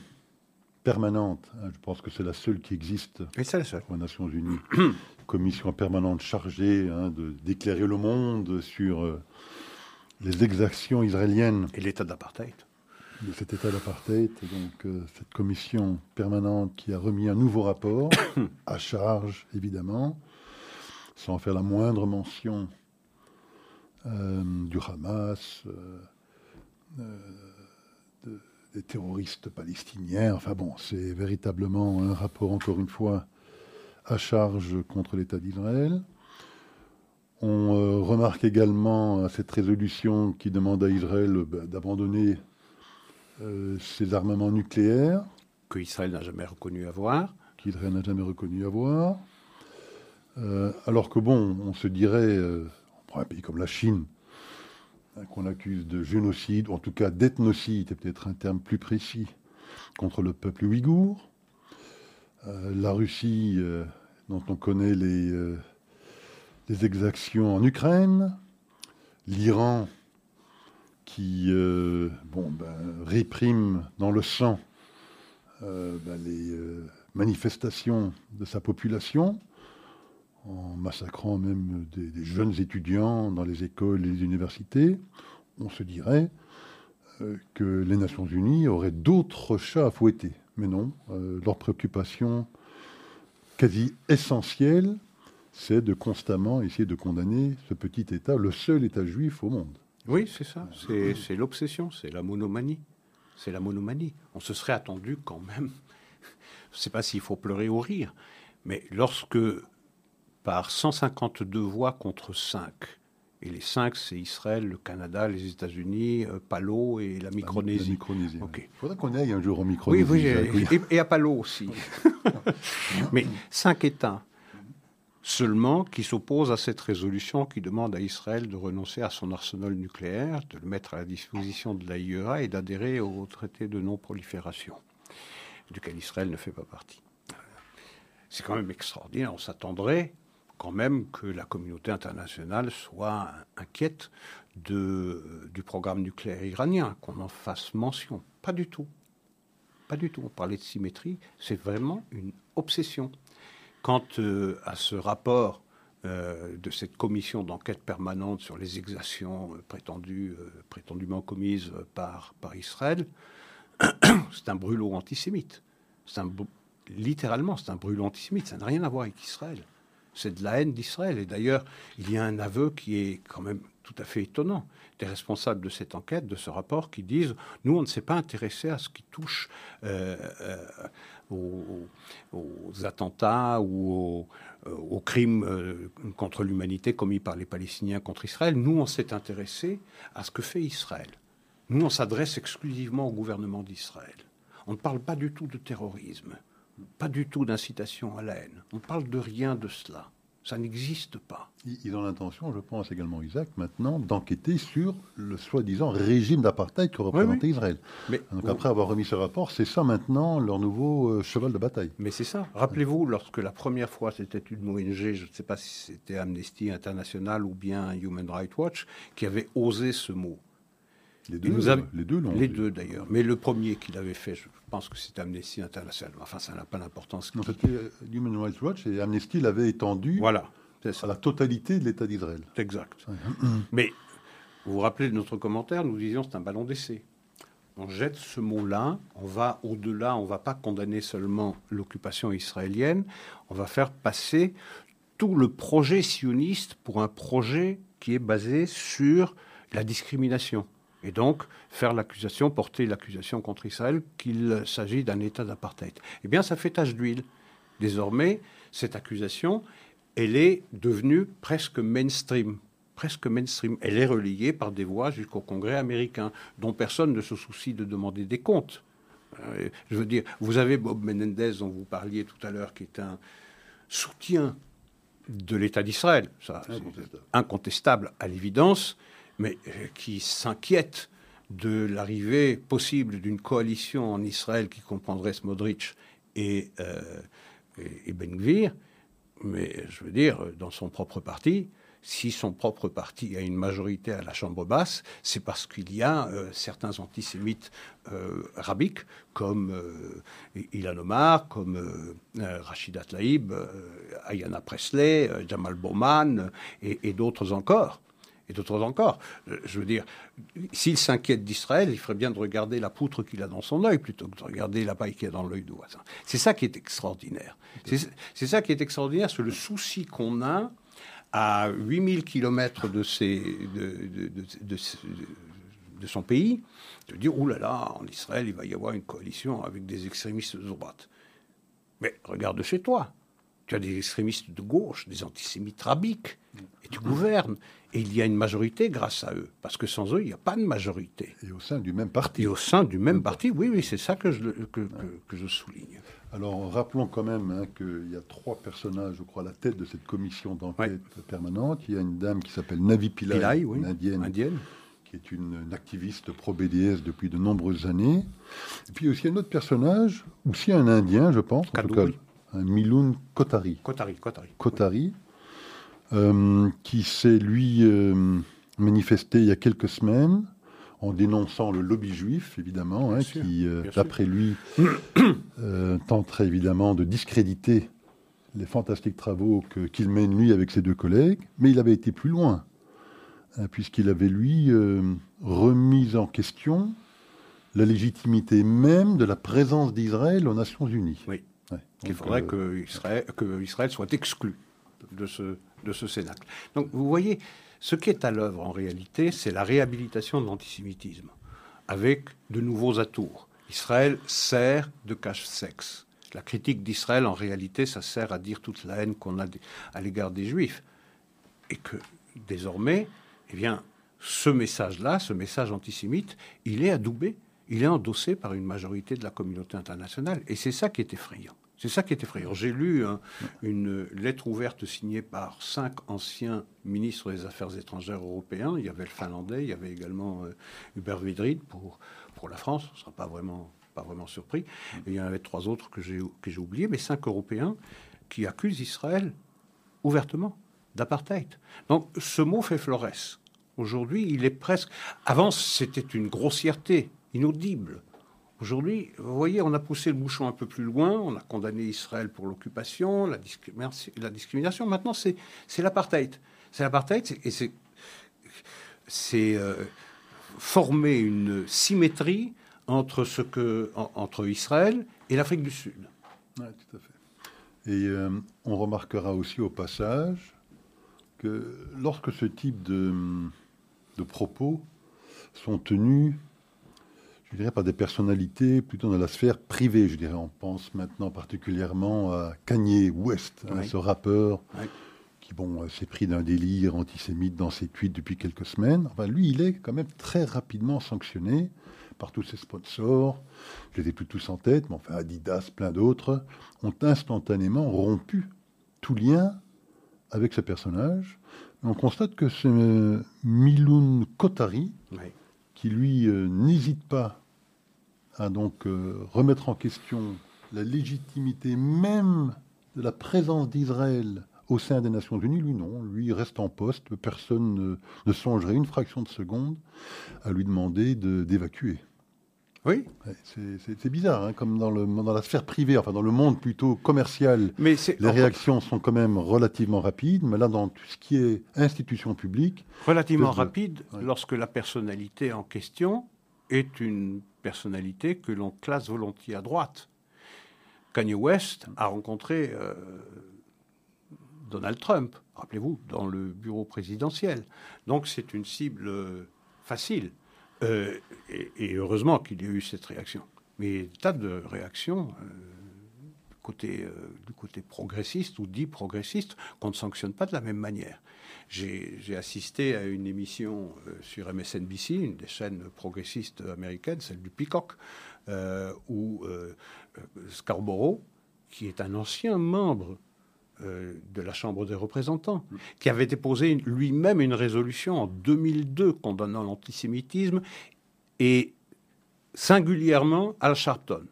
permanente, hein, je pense que c'est la seule qui existe aux Nations Unies, commission permanente chargée hein, de d'éclairer le monde sur euh, les exactions israéliennes. Et l'état d'apartheid. De cet état d'apartheid. Donc, euh, cette commission permanente qui a remis un nouveau rapport, à charge évidemment, sans faire la moindre mention euh, du Hamas, euh, euh, des terroristes palestiniens. Enfin bon, c'est véritablement un rapport, encore une fois, à charge contre l'État d'Israël. On remarque également cette résolution qui demande à Israël bah, d'abandonner ses armements nucléaires. Que Israël n'a jamais reconnu avoir. Qu'Israël n'a jamais reconnu avoir. Euh, alors que bon, on se dirait, euh, un pays comme la Chine, hein, qu'on accuse de génocide, ou en tout cas d'ethnocide, c'est peut-être un terme plus précis, contre le peuple ouïghour. Euh, la Russie, dont on connaît les, exactions en Ukraine. L'Iran, qui ben, réprime dans le sang ben, les manifestations de sa population en massacrant même des, jeunes étudiants dans les écoles et les universités, on se dirait euh, que les Nations Unies auraient d'autres chats à fouetter. Mais non, euh, leur préoccupation quasi essentielle, c'est de constamment essayer de condamner ce petit État, le seul État juif au monde. Oui, c'est ça. C'est l'obsession, c'est la monomanie. C'est la monomanie. On se serait attendu quand même. Je ne sais pas s'il faut pleurer ou rire, mais lorsque par 152 voix contre 5. Et les 5, c'est Israël, le Canada, les États-Unis, euh, Palo et la Micronésie. Il faudrait qu'on aille un jour en Micronésie. Oui, oui, et, à Palo aussi. Mais 5 États seulement qui s'opposent à cette résolution qui demande à Israël de renoncer à son arsenal nucléaire, de le mettre à la disposition de l'AIEA et d'adhérer au traité de non-prolifération, duquel Israël ne fait pas partie. C'est quand même extraordinaire. On s'attendrait quand même que la communauté internationale soit inquiète de, du programme nucléaire iranien, qu'on en fasse mention. Pas du tout. Pas du tout. On parlait de symétrie, c'est vraiment une obsession. Quant euh, à ce rapport euh, de cette commission d'enquête permanente sur les exactions euh, prétendument commises par, par Israël, c'est un brûlot antisémite. Un, littéralement, c'est un brûlot antisémite. Ça n'a rien à voir avec Israël c'est de la haine d'Israël. Et d'ailleurs, il y a un aveu qui est quand même tout à fait étonnant des responsables de cette enquête, de ce rapport, qui disent nous, on ne s'est pas intéressé à ce qui touche euh, euh, aux, attentats ou aux, aux crimes euh, contre l'humanité commis par les Palestiniens contre Israël. Nous, on s'est intéressé à ce que fait Israël. Nous, on s'adresse exclusivement au gouvernement d'Israël. On ne parle pas du tout de terrorisme pas du tout d'incitation à la haine. On ne parle de rien de cela. Ça n'existe pas. Ils ont l'intention, je pense également Isaac, maintenant d'enquêter sur le soi-disant régime d'apartheid que représentait Israël. Mais Donc après avoir remis ce rapport, c'est ça maintenant leur nouveau euh, cheval de bataille. Mais c'est ça. Rappelez-vous, lorsque la première fois c'était une ONG, je ne sais pas si c'était Amnesty International ou bien Human Rights Watch, qui avait osé ce mot. Les deux, les deux, les deux d'ailleurs. Mais le premier qu'il avait fait, je pense que c'est Amnesty International. Enfin, ça n'a pas d'importance. Non, c'était euh, Human Rights Watch et Amnesty l'avait étendu voilà, à la totalité de l'État d'Israël. Exact. Mais vous vous rappelez de notre commentaire, nous disions c'est un ballon d'essai. On jette ce mot-là, on va au-delà, on ne va pas condamner seulement l'occupation israélienne, on va faire passer tout le projet sioniste pour un projet qui est basé sur la discrimination et donc faire l'accusation, porter l'accusation contre Israël qu'il s'agit d'un État d'apartheid. Eh bien, ça fait tache d'huile. Désormais, cette accusation, elle est devenue presque mainstream. Presque mainstream. Elle est relayée par des voix jusqu'au Congrès américain, dont personne ne se soucie de demander des comptes. Euh, je veux dire, vous avez Bob Menendez, dont vous parliez tout à l'heure, qui est un soutien de l'État d'Israël. Ça, c'est incontestable à l'évidence mais euh, qui s'inquiète de l'arrivée possible d'une coalition en Israël qui comprendrait Smodrich et, euh, Ben Gvir, mais je veux dire, dans son propre parti, si son propre parti a une majorité à la Chambre basse, c'est parce qu'il y a euh, certains antisémites euh, rabiques, comme Ilan Omar, comme Rachida Tlaïb, Ayana Presley, Jamal Bowman et d'autres encore et d'autres encore. Euh, je veux dire, s'il s'inquiète d'Israël, il ferait bien de regarder la poutre qu'il a dans son œil plutôt que de regarder la paille qu'il a dans l'œil du voisin. C'est ça qui est extraordinaire. C'est ça qui est extraordinaire, c'est le souci qu'on a à 8000 kilomètres de, de, de, de, son pays, de dire, oulala, là là, en Israël, il va y avoir une coalition avec des extrémistes de droite. Mais regarde chez toi. Tu as des extrémistes de gauche, des antisémites rabiques, et tu gouvernes. Et il y a une majorité grâce à eux, parce que sans eux, il n'y a pas de majorité. Et au sein du même parti. Et au sein du même parti, oui, oui, c'est ça que je, que, je souligne. Alors, rappelons quand même hein, qu'il y a trois personnages, je crois, à la tête de cette commission d'enquête permanente. Il y a une dame qui s'appelle Navi Pillai, une indienne, indienne, qui est une, activiste pro-BDS depuis de nombreuses années. Et puis aussi un autre personnage, aussi un Indien, je pense, en tout cas, un Miloun Kotari. Kotari, Kotari. Kotari, euh, qui s'est, lui, euh, manifesté il y a quelques semaines en dénonçant le lobby juif, évidemment, hein, qui, euh, d'après lui, tenterait évidemment de discréditer les fantastiques travaux qu'il mène, lui, avec ses deux collègues. Mais il avait été plus loin, hein, puisqu'il avait, lui, remis en question la légitimité même de la présence d'Israël aux Nations Unies. Oui. Il faudrait que, Israël, que Israël soit exclu de ce, de ce cénacle. Donc vous voyez, ce qui est à l'œuvre en réalité, c'est la réhabilitation de l'antisémitisme, avec de nouveaux atours. Israël sert de cache-sexe. La critique d'Israël, en réalité, ça sert à dire toute la haine qu'on a à l'égard des Juifs. Et que désormais, eh bien, ce message-là, ce message antisémite, il est adoubé, il est endossé par une majorité de la communauté internationale. Et c'est ça qui est effrayant. C'est ça qui est effrayant. J'ai lu hein, une lettre ouverte signée par cinq anciens ministres des Affaires étrangères européens. Il y avait le Finlandais, il y avait également euh, Hubert Védrine pour, pour la France. On ne sera pas vraiment, pas vraiment surpris. Il y en avait trois autres que j'ai, que j'ai oubliés, mais cinq Européens qui accusent Israël ouvertement d'apartheid. Donc ce mot fait florès. Aujourd'hui, il est presque... Avant, c'était une grossièreté inaudible. Aujourd'hui, vous voyez, on a poussé le bouchon un peu plus loin, on a condamné Israël pour l'occupation, la, discrimination. Maintenant, c'est l'apartheid. C'est l'apartheid et c'est euh, former une symétrie entre, Israël et l'Afrique du Sud. Tout à fait. Et euh, on remarquera aussi au passage que lorsque ce type de propos sont tenus je dirais, par des personnalités plutôt dans la sphère privée, je dirais. On pense maintenant particulièrement à Kanye West, hein, ce rappeur qui, bon, euh, s'est pris d'un délire antisémite dans ses tweets depuis quelques semaines. Enfin, lui, il est quand même très rapidement sanctionné par tous ses sponsors. Je les ai plus tous en tête, mais enfin, Adidas, plein d'autres, ont instantanément rompu tout lien avec ce personnage. On constate que c'est Miloun Kotari qui, lui, n'hésite pas à donc remettre en question la légitimité même de la présence d'Israël au sein des Nations Unies, lui non, lui reste en poste, personne ne, songerait une fraction de seconde à lui demander d'évacuer. Oui. C'est bizarre, hein, comme dans, le, dans la sphère privée, enfin dans le monde plutôt commercial, mais les réactions sont quand même relativement rapides, mais là dans tout ce qui est institution publique... Relativement rapide lorsque la personnalité en question est une personnalité que l'on classe volontiers à droite. Kanye West a rencontré euh, Donald Trump, rappelez-vous, dans le bureau présidentiel. Donc c'est une cible euh, facile. Euh, et, heureusement qu'il y a eu cette réaction. Mais tas de réactions côté, du côté progressiste ou dit progressiste qu'on ne sanctionne pas de la même manière. J'ai assisté à une émission sur MSNBC, une des chaînes progressistes américaines, celle du Peacock, où Scarborough, qui est un ancien membre euh, de la Chambre des représentants, qui avait déposé lui-même une résolution en 2002 condamnant l'antisémitisme et singulièrement Al Sharpton.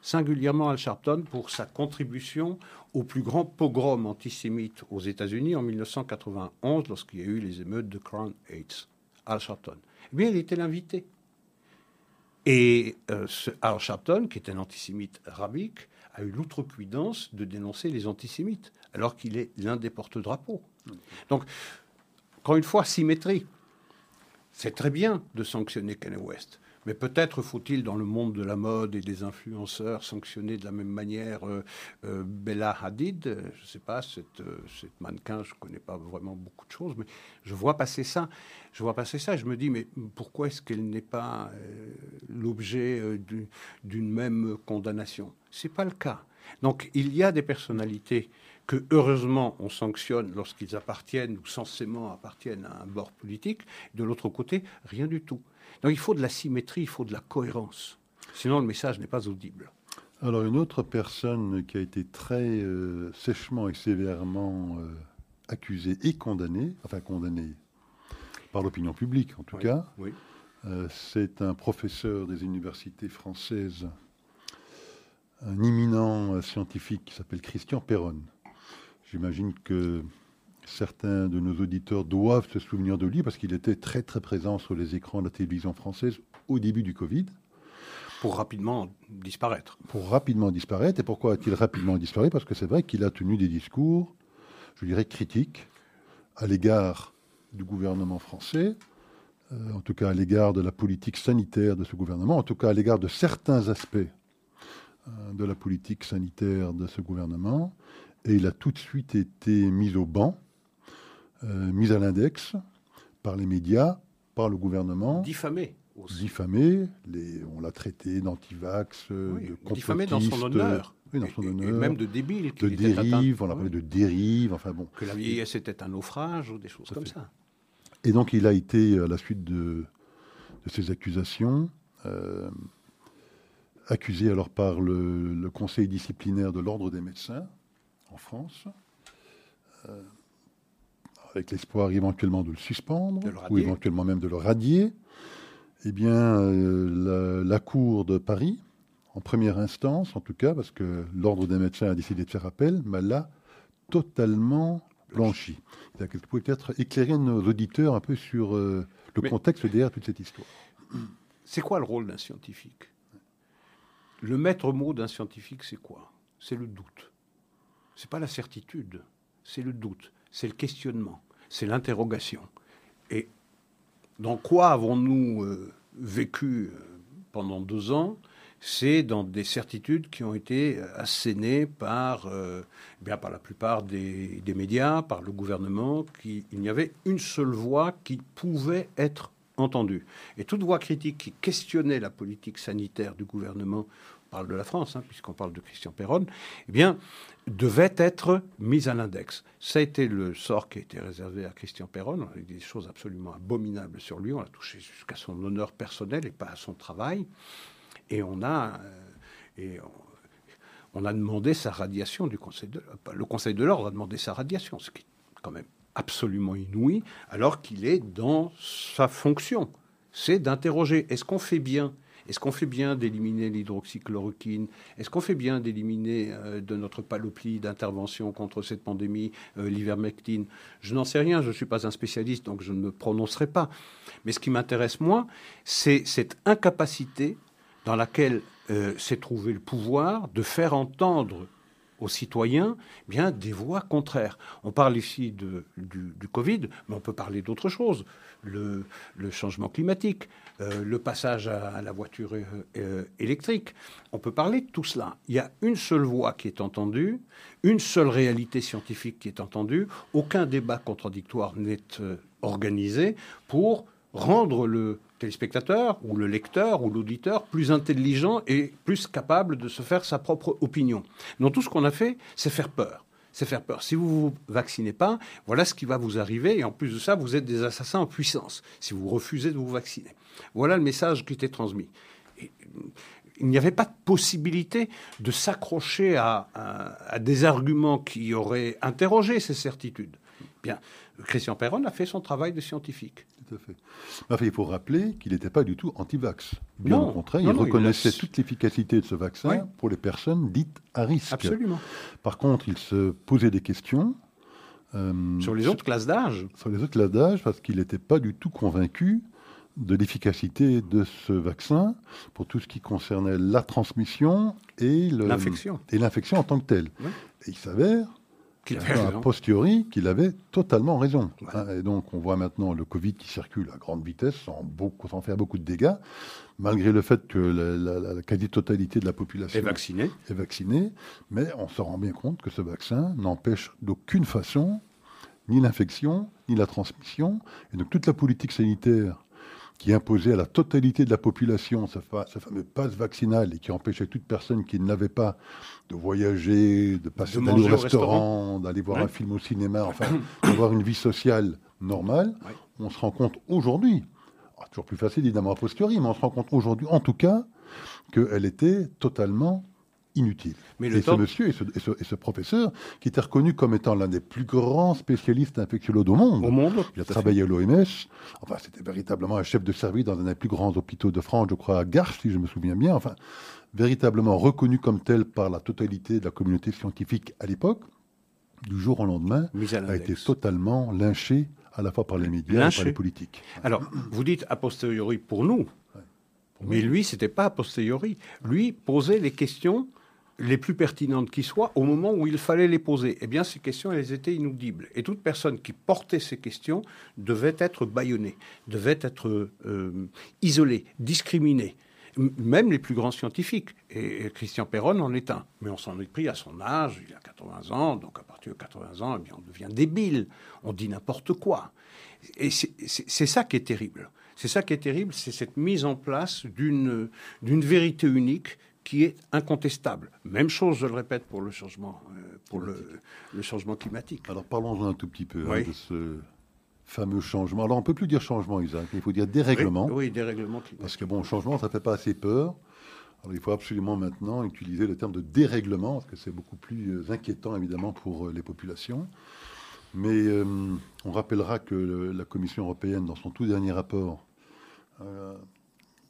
Singulièrement Al Sharpton pour sa contribution au plus grand pogrom antisémite aux États-Unis en 1991 lorsqu'il y a eu les émeutes de Crown Heights. Al Sharpton. Eh bien, il était l'invité. Et euh, ce Al Sharpton, qui est un antisémite rabbinique, a eu l'outrecuidance de dénoncer les antisémites, alors qu'il est l'un des porte-drapeaux. Donc, encore une fois, symétrie. C'est très bien de sanctionner Kanye West. Mais peut-être faut-il, dans le monde de la mode et des influenceurs, sanctionner de la même manière euh, euh, Bella Hadid. Je ne sais pas, cette, euh, cette mannequin, je ne connais pas vraiment beaucoup de choses, mais je vois passer ça. Je vois passer ça. Je me dis, mais pourquoi est-ce qu'elle n'est pas l'objet d'une même condamnation? Ce n'est pas le cas. Donc il y a des personnalités que heureusement on sanctionne lorsqu'ils appartiennent ou censément appartiennent à un bord politique. De l'autre côté, rien du tout. Donc il faut de la symétrie, il faut de la cohérence. Sinon, le message n'est pas audible. Alors, une autre personne qui a été très euh, sèchement et sévèrement euh, accusée et condamnée, enfin condamnée par l'opinion publique en tout cas, euh, c'est un professeur des universités françaises, un imminent scientifique qui s'appelle Christian Perron. J'imagine que certains de nos auditeurs doivent se souvenir de lui parce qu'il était très très présent sur les écrans de la télévision française au début du Covid. Pour rapidement disparaître. Pour rapidement disparaître. Et pourquoi a-t-il rapidement disparu? Parce que c'est vrai qu'il a tenu des discours, je dirais, critiques à l'égard du gouvernement français, euh, en tout cas à l'égard de la politique sanitaire de ce gouvernement, en tout cas à l'égard de certains aspects euh, de la politique sanitaire de ce gouvernement. Et il a tout de suite été mis au banc euh, mise à l'index par les médias, par le gouvernement. Diffamé. Aussi. Diffamé, les, on l'a traité d'antivax, euh, de Diffamé dans son honneur. Oui, dans son honneur. Et même de débile. De dérive, on l'a parlé de dérive, enfin bon. Que la vieillesse était un naufrage ou des choses comme ça. Et donc il a été, à la suite de, de ces accusations, euh, accusé alors par le, le, conseil disciplinaire de l'ordre des médecins en France. Euh, avec l'espoir éventuellement de le suspendre, ou éventuellement même de le radier, eh bien, euh, la, Cour de Paris, en première instance en tout cas, parce que l'Ordre des médecins a décidé de faire appel, l'a totalement blanchi. Il a peut-être éclairer nos auditeurs un peu sur euh, le contexte derrière toute cette histoire. C'est quoi le rôle d'un scientifique? Le maître mot d'un scientifique, c'est quoi? C'est le doute. C'est pas la certitude, c'est le doute c'est le questionnement, c'est l'interrogation. Et dans quoi avons-nous euh, vécu euh, pendant deux ans? C'est dans des certitudes qui ont été assénées par, euh, eh bien par la plupart des, médias, par le gouvernement, qu'il n'y avait une seule voix qui pouvait être entendue. Et toute voix critique qui questionnait la politique sanitaire du gouvernement parle de la France, hein, puisqu'on parle de Christian Perron, eh bien, devait être mise à l'index. Ça a été le sort qui a été réservé à Christian Perron. On a eu des choses absolument abominables sur lui. On l'a touché jusqu'à son honneur personnel et pas à son travail. Et on a, euh, et on, a demandé sa radiation du Conseil de Le Conseil de l'Ordre a demandé sa radiation, ce qui est quand même absolument inouïe, alors qu'il est dans sa fonction. C'est d'interroger, est-ce qu'on fait bien? Est-ce qu'on fait bien d'éliminer l'hydroxychloroquine? Est-ce qu'on fait bien d'éliminer euh, de notre paloplie d'intervention contre cette pandémie euh, l'ivermectine? Je n'en sais rien, je ne suis pas un spécialiste, donc je ne me prononcerai pas. Mais ce qui m'intéresse moi, c'est cette incapacité dans laquelle euh, s'est trouvé le pouvoir de faire entendre aux citoyens bien des voix contraires. On parle ici du, Covid, mais on peut parler d'autres choses. Le, changement climatique, euh, le passage à, la voiture euh, euh, électrique. On peut parler de tout cela. Il y a une seule voix qui est entendue, une seule réalité scientifique qui est entendue. Aucun débat contradictoire n'est organisé pour rendre le téléspectateur ou le lecteur ou l'auditeur plus intelligent et plus capable de se faire sa propre opinion. Non, tout ce qu'on a fait, c'est faire peur. C'est faire peur. Si vous vous vaccinez pas, voilà ce qui va vous arriver. Et en plus de ça, vous êtes des assassins en puissance si vous refusez de vous vacciner. Voilà le message qui était transmis. il n'y avait pas de possibilité de s'accrocher à, à, des arguments qui auraient interrogé ces certitudes. Bien, Christian Perron a fait son travail de scientifique. Tout à fait. il faut rappeler qu'il n'était pas du tout anti-vax. Bien au contraire, il reconnaissait toute l'efficacité de ce vaccin pour les personnes dites à risque. Absolument. Par contre, il se posait des questions. Euh, sur les autres classes d'âge Sur les autres classes d'âge, parce qu'il n'était pas du tout convaincu de l'efficacité de ce vaccin pour tout ce qui concernait la transmission et l'infection et l'infection en tant que telle. Et il s'avère qu'il avait a posteriori qu'il avait totalement raison. Hein, et donc on voit maintenant le Covid qui circule à grande vitesse sans, beaucoup, sans faire beaucoup de dégâts, malgré le fait que la, quasi-totalité de la population est vaccinée. est vaccinée. Mais on se rend bien compte que ce vaccin n'empêche d'aucune façon ni l'infection, ni la transmission. Et donc toute la politique sanitaire qui imposait à la totalité de la population ce, fameux passe vaccinal et qui empêchait toute personne qui n'avait pas de voyager, de passer d'aller au restaurant, d'aller voir un film au cinéma, enfin, d'avoir une vie sociale normale, on se rend compte aujourd'hui, ah, toujours plus facile évidemment a posteriori, mais on se rend compte aujourd'hui en tout cas qu'elle était totalement inutile. Mais et, ce monsieur et ce, professeur, qui était reconnu comme étant l'un des plus grands spécialistes infectiologues au monde, au monde il a travaillé à l'OMS, enfin c'était véritablement un chef de service dans un des plus grands hôpitaux de France, je crois à Garches, si je me souviens bien, enfin véritablement reconnu comme tel par la totalité de la communauté scientifique à l'époque, du jour au lendemain, a été totalement lynché à la fois par les médias et par les politiques. Alors, vous dites a posteriori pour nous, mais lui, c'était pas a posteriori. Lui posait les questions les plus pertinentes qui soient au moment où il fallait les poser. Eh bien, ces questions, elles étaient inaudibles. Et toute personne qui portait ces questions devait être bâillonnée, devait être euh, isolée, discriminée. Même les plus grands scientifiques. Et, Christian Perron en est un. Mais on s'en est pris à son âge, il a 80 ans, donc à partir de 80 ans, eh bien, on devient débile, on dit n'importe quoi. Et c'est ça qui est terrible. C'est ça qui est terrible, c'est cette mise en place d'une vérité unique qui est incontestable. Même chose, je le répète, pour le changement, euh, pour le, changement climatique. Alors parlons-en un tout petit peu hein, de ce fameux changement. Alors on ne peut plus dire changement, Isaac, il faut dire dérèglement. Oui, dérèglement climatique. Parce que bon, changement, ça ne fait pas assez peur. Alors il faut absolument maintenant utiliser le terme de dérèglement, parce que c'est beaucoup plus euh, inquiétant évidemment pour euh, les populations. Mais on rappellera que la Commission européenne, dans son tout dernier rapport,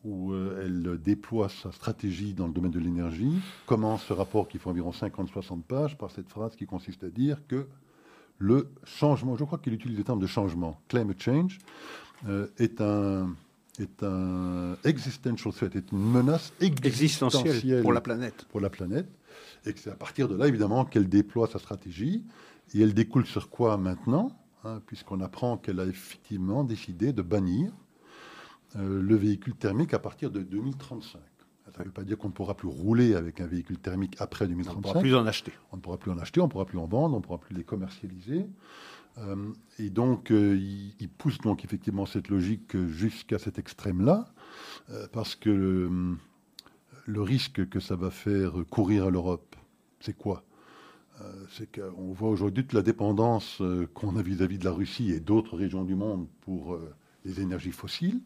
où euh, elle déploie sa stratégie dans le domaine de l'énergie, commence ce rapport qui fait environ 50-60 pages par cette phrase qui consiste à dire que le changement, je crois qu'il utilise le terme de changement, climate change, euh, est un est un existential threat, est une menace existentielle pour la planète. Pour la planète, et que c'est à partir de là évidemment qu'elle déploie sa stratégie. Et elle découle sur quoi maintenant hein, Puisqu'on apprend qu'elle a effectivement décidé de bannir le véhicule thermique à partir de 2035. Ça ne veut pas dire qu'on ne pourra plus rouler avec un véhicule thermique après 2035. On ne pourra plus en acheter. On ne pourra plus en acheter, on ne pourra plus en vendre, on ne pourra plus les commercialiser. Euh, et donc, euh, il, pousse donc effectivement cette logique jusqu'à cet extrême-là, parce que le, risque que ça va faire courir à l'Europe, c'est quoi? C'est qu'on voit aujourd'hui toute la dépendance qu'on a vis à -vis de la Russie et d'autres régions du monde pour les énergies fossiles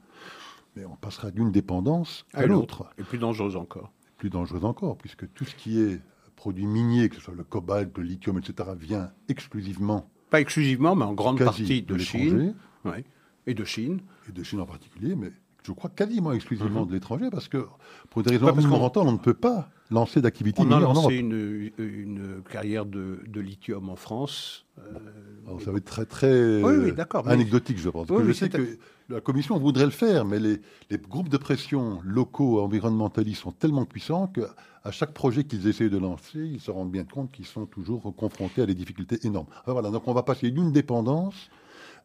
mais on passera d'une dépendance à, l'autre. Et plus dangereuse encore. Plus dangereuse encore, puisque tout ce qui est produit minier, que ce soit le cobalt, le lithium, etc., vient exclusivement Pas exclusivement, mais en grande partie de, de Chine. Ouais. Et de Chine. et de Chine en particulier, mais je crois quasiment exclusivement Mhm. de l'étranger, parce que pour des raisons environnementales, on ne peut pas lancer d'activité On a minière en Europe. lancé une, une carrière de, de lithium en France. euh, Alors, ça va être très, très Oui, oui, anecdotique, je pense. Oui, que je sais que la Commission voudrait le faire, mais les, groupes de pression locaux environnementalistes sont tellement puissants qu'à chaque projet qu'ils essayent de lancer, ils se rendent bien compte qu'ils sont toujours confrontés à des difficultés énormes. Enfin, voilà, donc on va passer d'une dépendance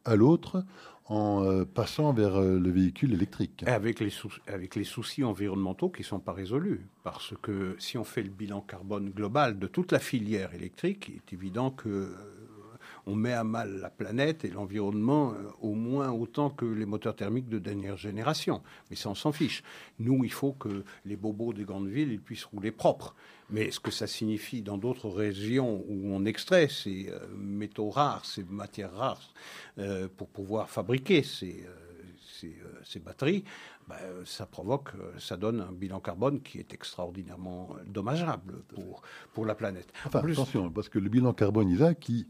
à l'autre en euh, passant vers euh, le véhicule électrique. Avec les soucis environnementaux qui ne sont pas résolus. Parce que si on fait le bilan carbone global de toute la filière électrique, il est évident que euh, on met à mal la planète et l'environnement euh, au moins autant que les moteurs thermiques de dernière génération. Mais ça, on s'en fiche. Nous, il faut que les bobos des grandes villes ils puissent rouler propre. Mais ce que ça signifie dans d'autres régions où on extrait ces euh, métaux rares, ces matières rares, euh, pour pouvoir fabriquer ces, euh, ces, ces batteries, bah, ça provoque, ça donne un bilan carbone qui est extraordinairement dommageable pour, pour la planète. Enfin, En plus- attention, parce que le bilan carbone, Isaac, qui,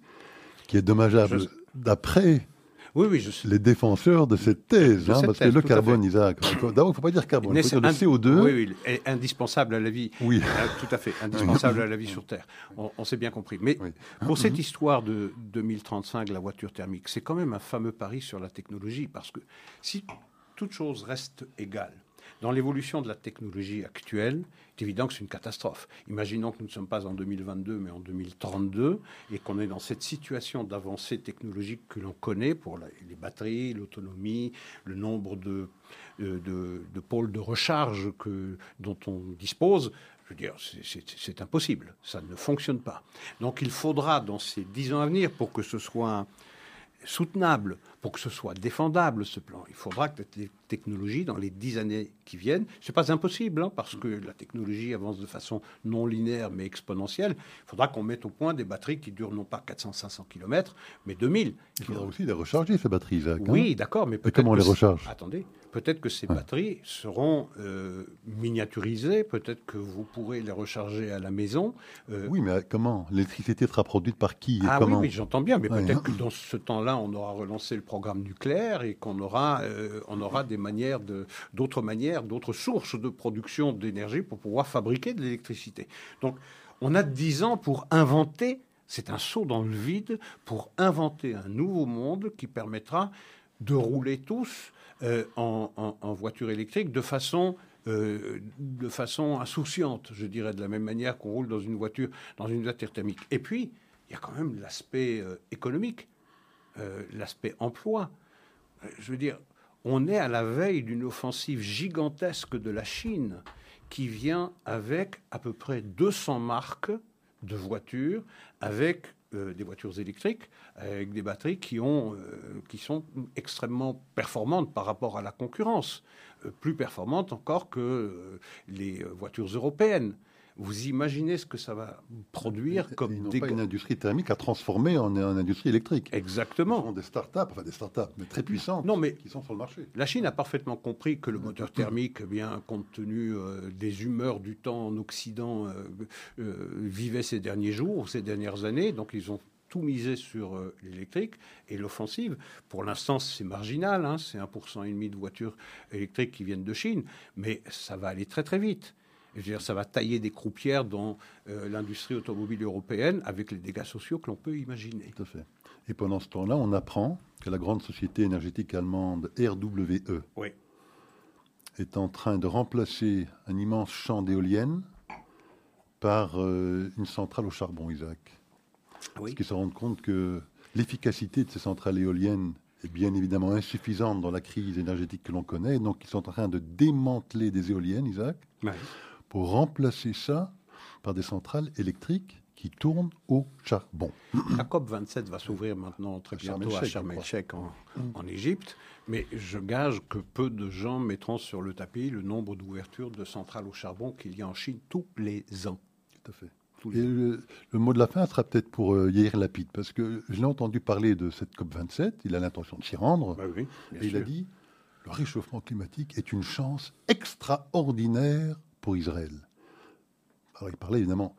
qui est dommageable d'après oui, oui, je sais. les défenseurs de cette thèse. De hein, cette parce thèse, que le carbone, Isaac, d'abord, il ne faut pas dire carbone, il faut dire le Un- CO2. Oui, oui, est indispensable à la vie. Oui. Euh, tout à fait, indispensable à la vie sur Terre. On, on s'est bien compris. Mais Oui. pour cette histoire de 2035, la voiture thermique, c'est quand même un fameux pari sur la technologie, parce que si toute chose reste égale, dans l'évolution de la technologie actuelle, c'est évident que c'est une catastrophe. Imaginons que nous ne sommes pas en 2022, mais en 2032, et qu'on est dans cette situation d'avancée technologique que l'on connaît pour les batteries, l'autonomie, le nombre de, de, de- pôles de recharge que, dont on dispose. Je veux dire, c'est- impossible. Ça ne fonctionne pas. Donc il faudra, dans ces dix ans à venir, pour que ce soit soutenable, pour que ce soit défendable, ce plan, il faudra que la te- technologie, dans les dix années qui viennent, c'est pas impossible, hein, parce que la technologie avance de façon non linéaire mais exponentielle, il faudra qu'on mette au point des batteries qui durent non pas 400-500 km, mais 2000. Il faudra aussi les recharger, ces batteries, Isaac. hein. Oui, d'accord, mais peut-être comment on les recharge? Attendez, peut-être que ces batteries seront euh, miniaturisées, peut-être que vous pourrez les recharger à la maison. euh, Oui, mais comment? L'électricité sera produite par qui et ah oui, comment? oui, j'entends bien, mais Ouais. peut-être que dans ce temps-là, on aura relancé le programme nucléaire et qu'on aura, euh, on aura des manières de, d'autres manières, d'autres sources de production d'énergie pour pouvoir fabriquer de l'électricité. Donc, on a 10 ans pour inventer, c'est un saut dans le vide, pour inventer un nouveau monde qui permettra de rouler tous euh, en, voiture électrique de façon euh, de façon insouciante, je dirais, de la même manière qu'on roule dans une voiture, dans une voiture thermique. Et puis, il y a quand même l'aspect euh, économique, l'aspect emploi. Je veux dire, on est à la veille d'une offensive gigantesque de la Chine qui vient avec à peu près 200 marques de voitures, avec euh, des voitures électriques, avec des batteries euh, qui sont extrêmement performantes par rapport à la concurrence, euh, plus performantes encore que les voitures européennes. Vous imaginez ce que ça va produire Ils comme pas une industrie thermique à transformer en, en industrie électrique. Ce Exactement. sont des start-up, enfin des start-up, mais très puissantes, Non, mais qui sont sur le marché. La Chine a parfaitement compris que le moteur thermique, eh bien, compte tenu euh, des humeurs du temps en Occident, euh, euh, vivait ces derniers jours, ces dernières années. Donc, ils ont tout misé sur euh, l'électrique et l'offensive. Pour l'instant, c'est marginal. hein, c'est 1,5% et demi de voitures électriques qui viennent de Chine. Mais ça va aller très, très vite. Je veux dire, ça va tailler des croupières dans euh, l'industrie automobile européenne avec les dégâts sociaux que l'on peut imaginer. Tout à fait. Et pendant ce temps-là, on apprend que la grande société énergétique allemande RWE Oui. est en train de remplacer un immense champ d'éoliennes par euh, une centrale au charbon, Isaac. Oui. Parce qu'ils se rendent compte que l'efficacité de ces centrales éoliennes est bien évidemment insuffisante dans la crise énergétique que l'on connaît. Donc, ils sont en train de démanteler des éoliennes, Isaac, Ouais. Pour remplacer ça par des centrales électriques qui tournent au charbon. La COP 27 va s'ouvrir maintenant très bientôt à Sharm el-Sheikh en, en Égypte, mais je gage que peu de gens mettront sur le tapis le nombre d'ouvertures de centrales au charbon qu'il y a en Chine tous les ans. Tout à fait. Et le, le mot de la fin sera peut-être pour euh, Yair Lapid, parce que je l'ai entendu parler de cette COP27, il a l'intention de s'y rendre, Bah oui, et il a dit le réchauffement climatique est une chance extraordinaire pour Israël. Alors il parlait évidemment,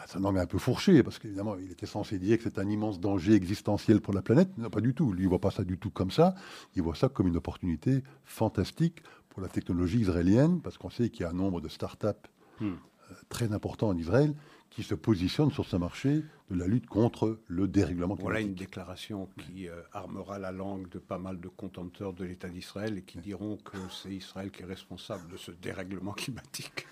a sa langue un peu fourchée, parce qu'évidemment, il était censé dire que c'est un immense danger existentiel pour la planète. Non, pas du tout. Lui, il ne voit pas ça du tout comme ça. Il voit ça comme une opportunité fantastique pour la technologie israélienne, parce qu'on sait qu'il y a un nombre de start-up hmm. euh, très importants en Israël qui se positionne sur ce marché de la lutte contre le dérèglement climatique. Voilà une déclaration qui euh, armera la langue de pas mal de contempteurs de l'État d'Israël et qui diront que c'est Israël qui est responsable de ce dérèglement climatique.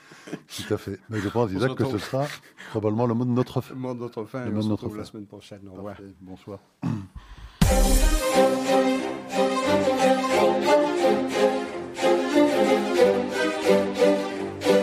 Tout à fait. Mais je pense, Isaac, que ce sera probablement le mot de notre fin. Le mot de notre fin. Le mot de notre fin. la semaine prochaine. Au revoir. Bonsoir.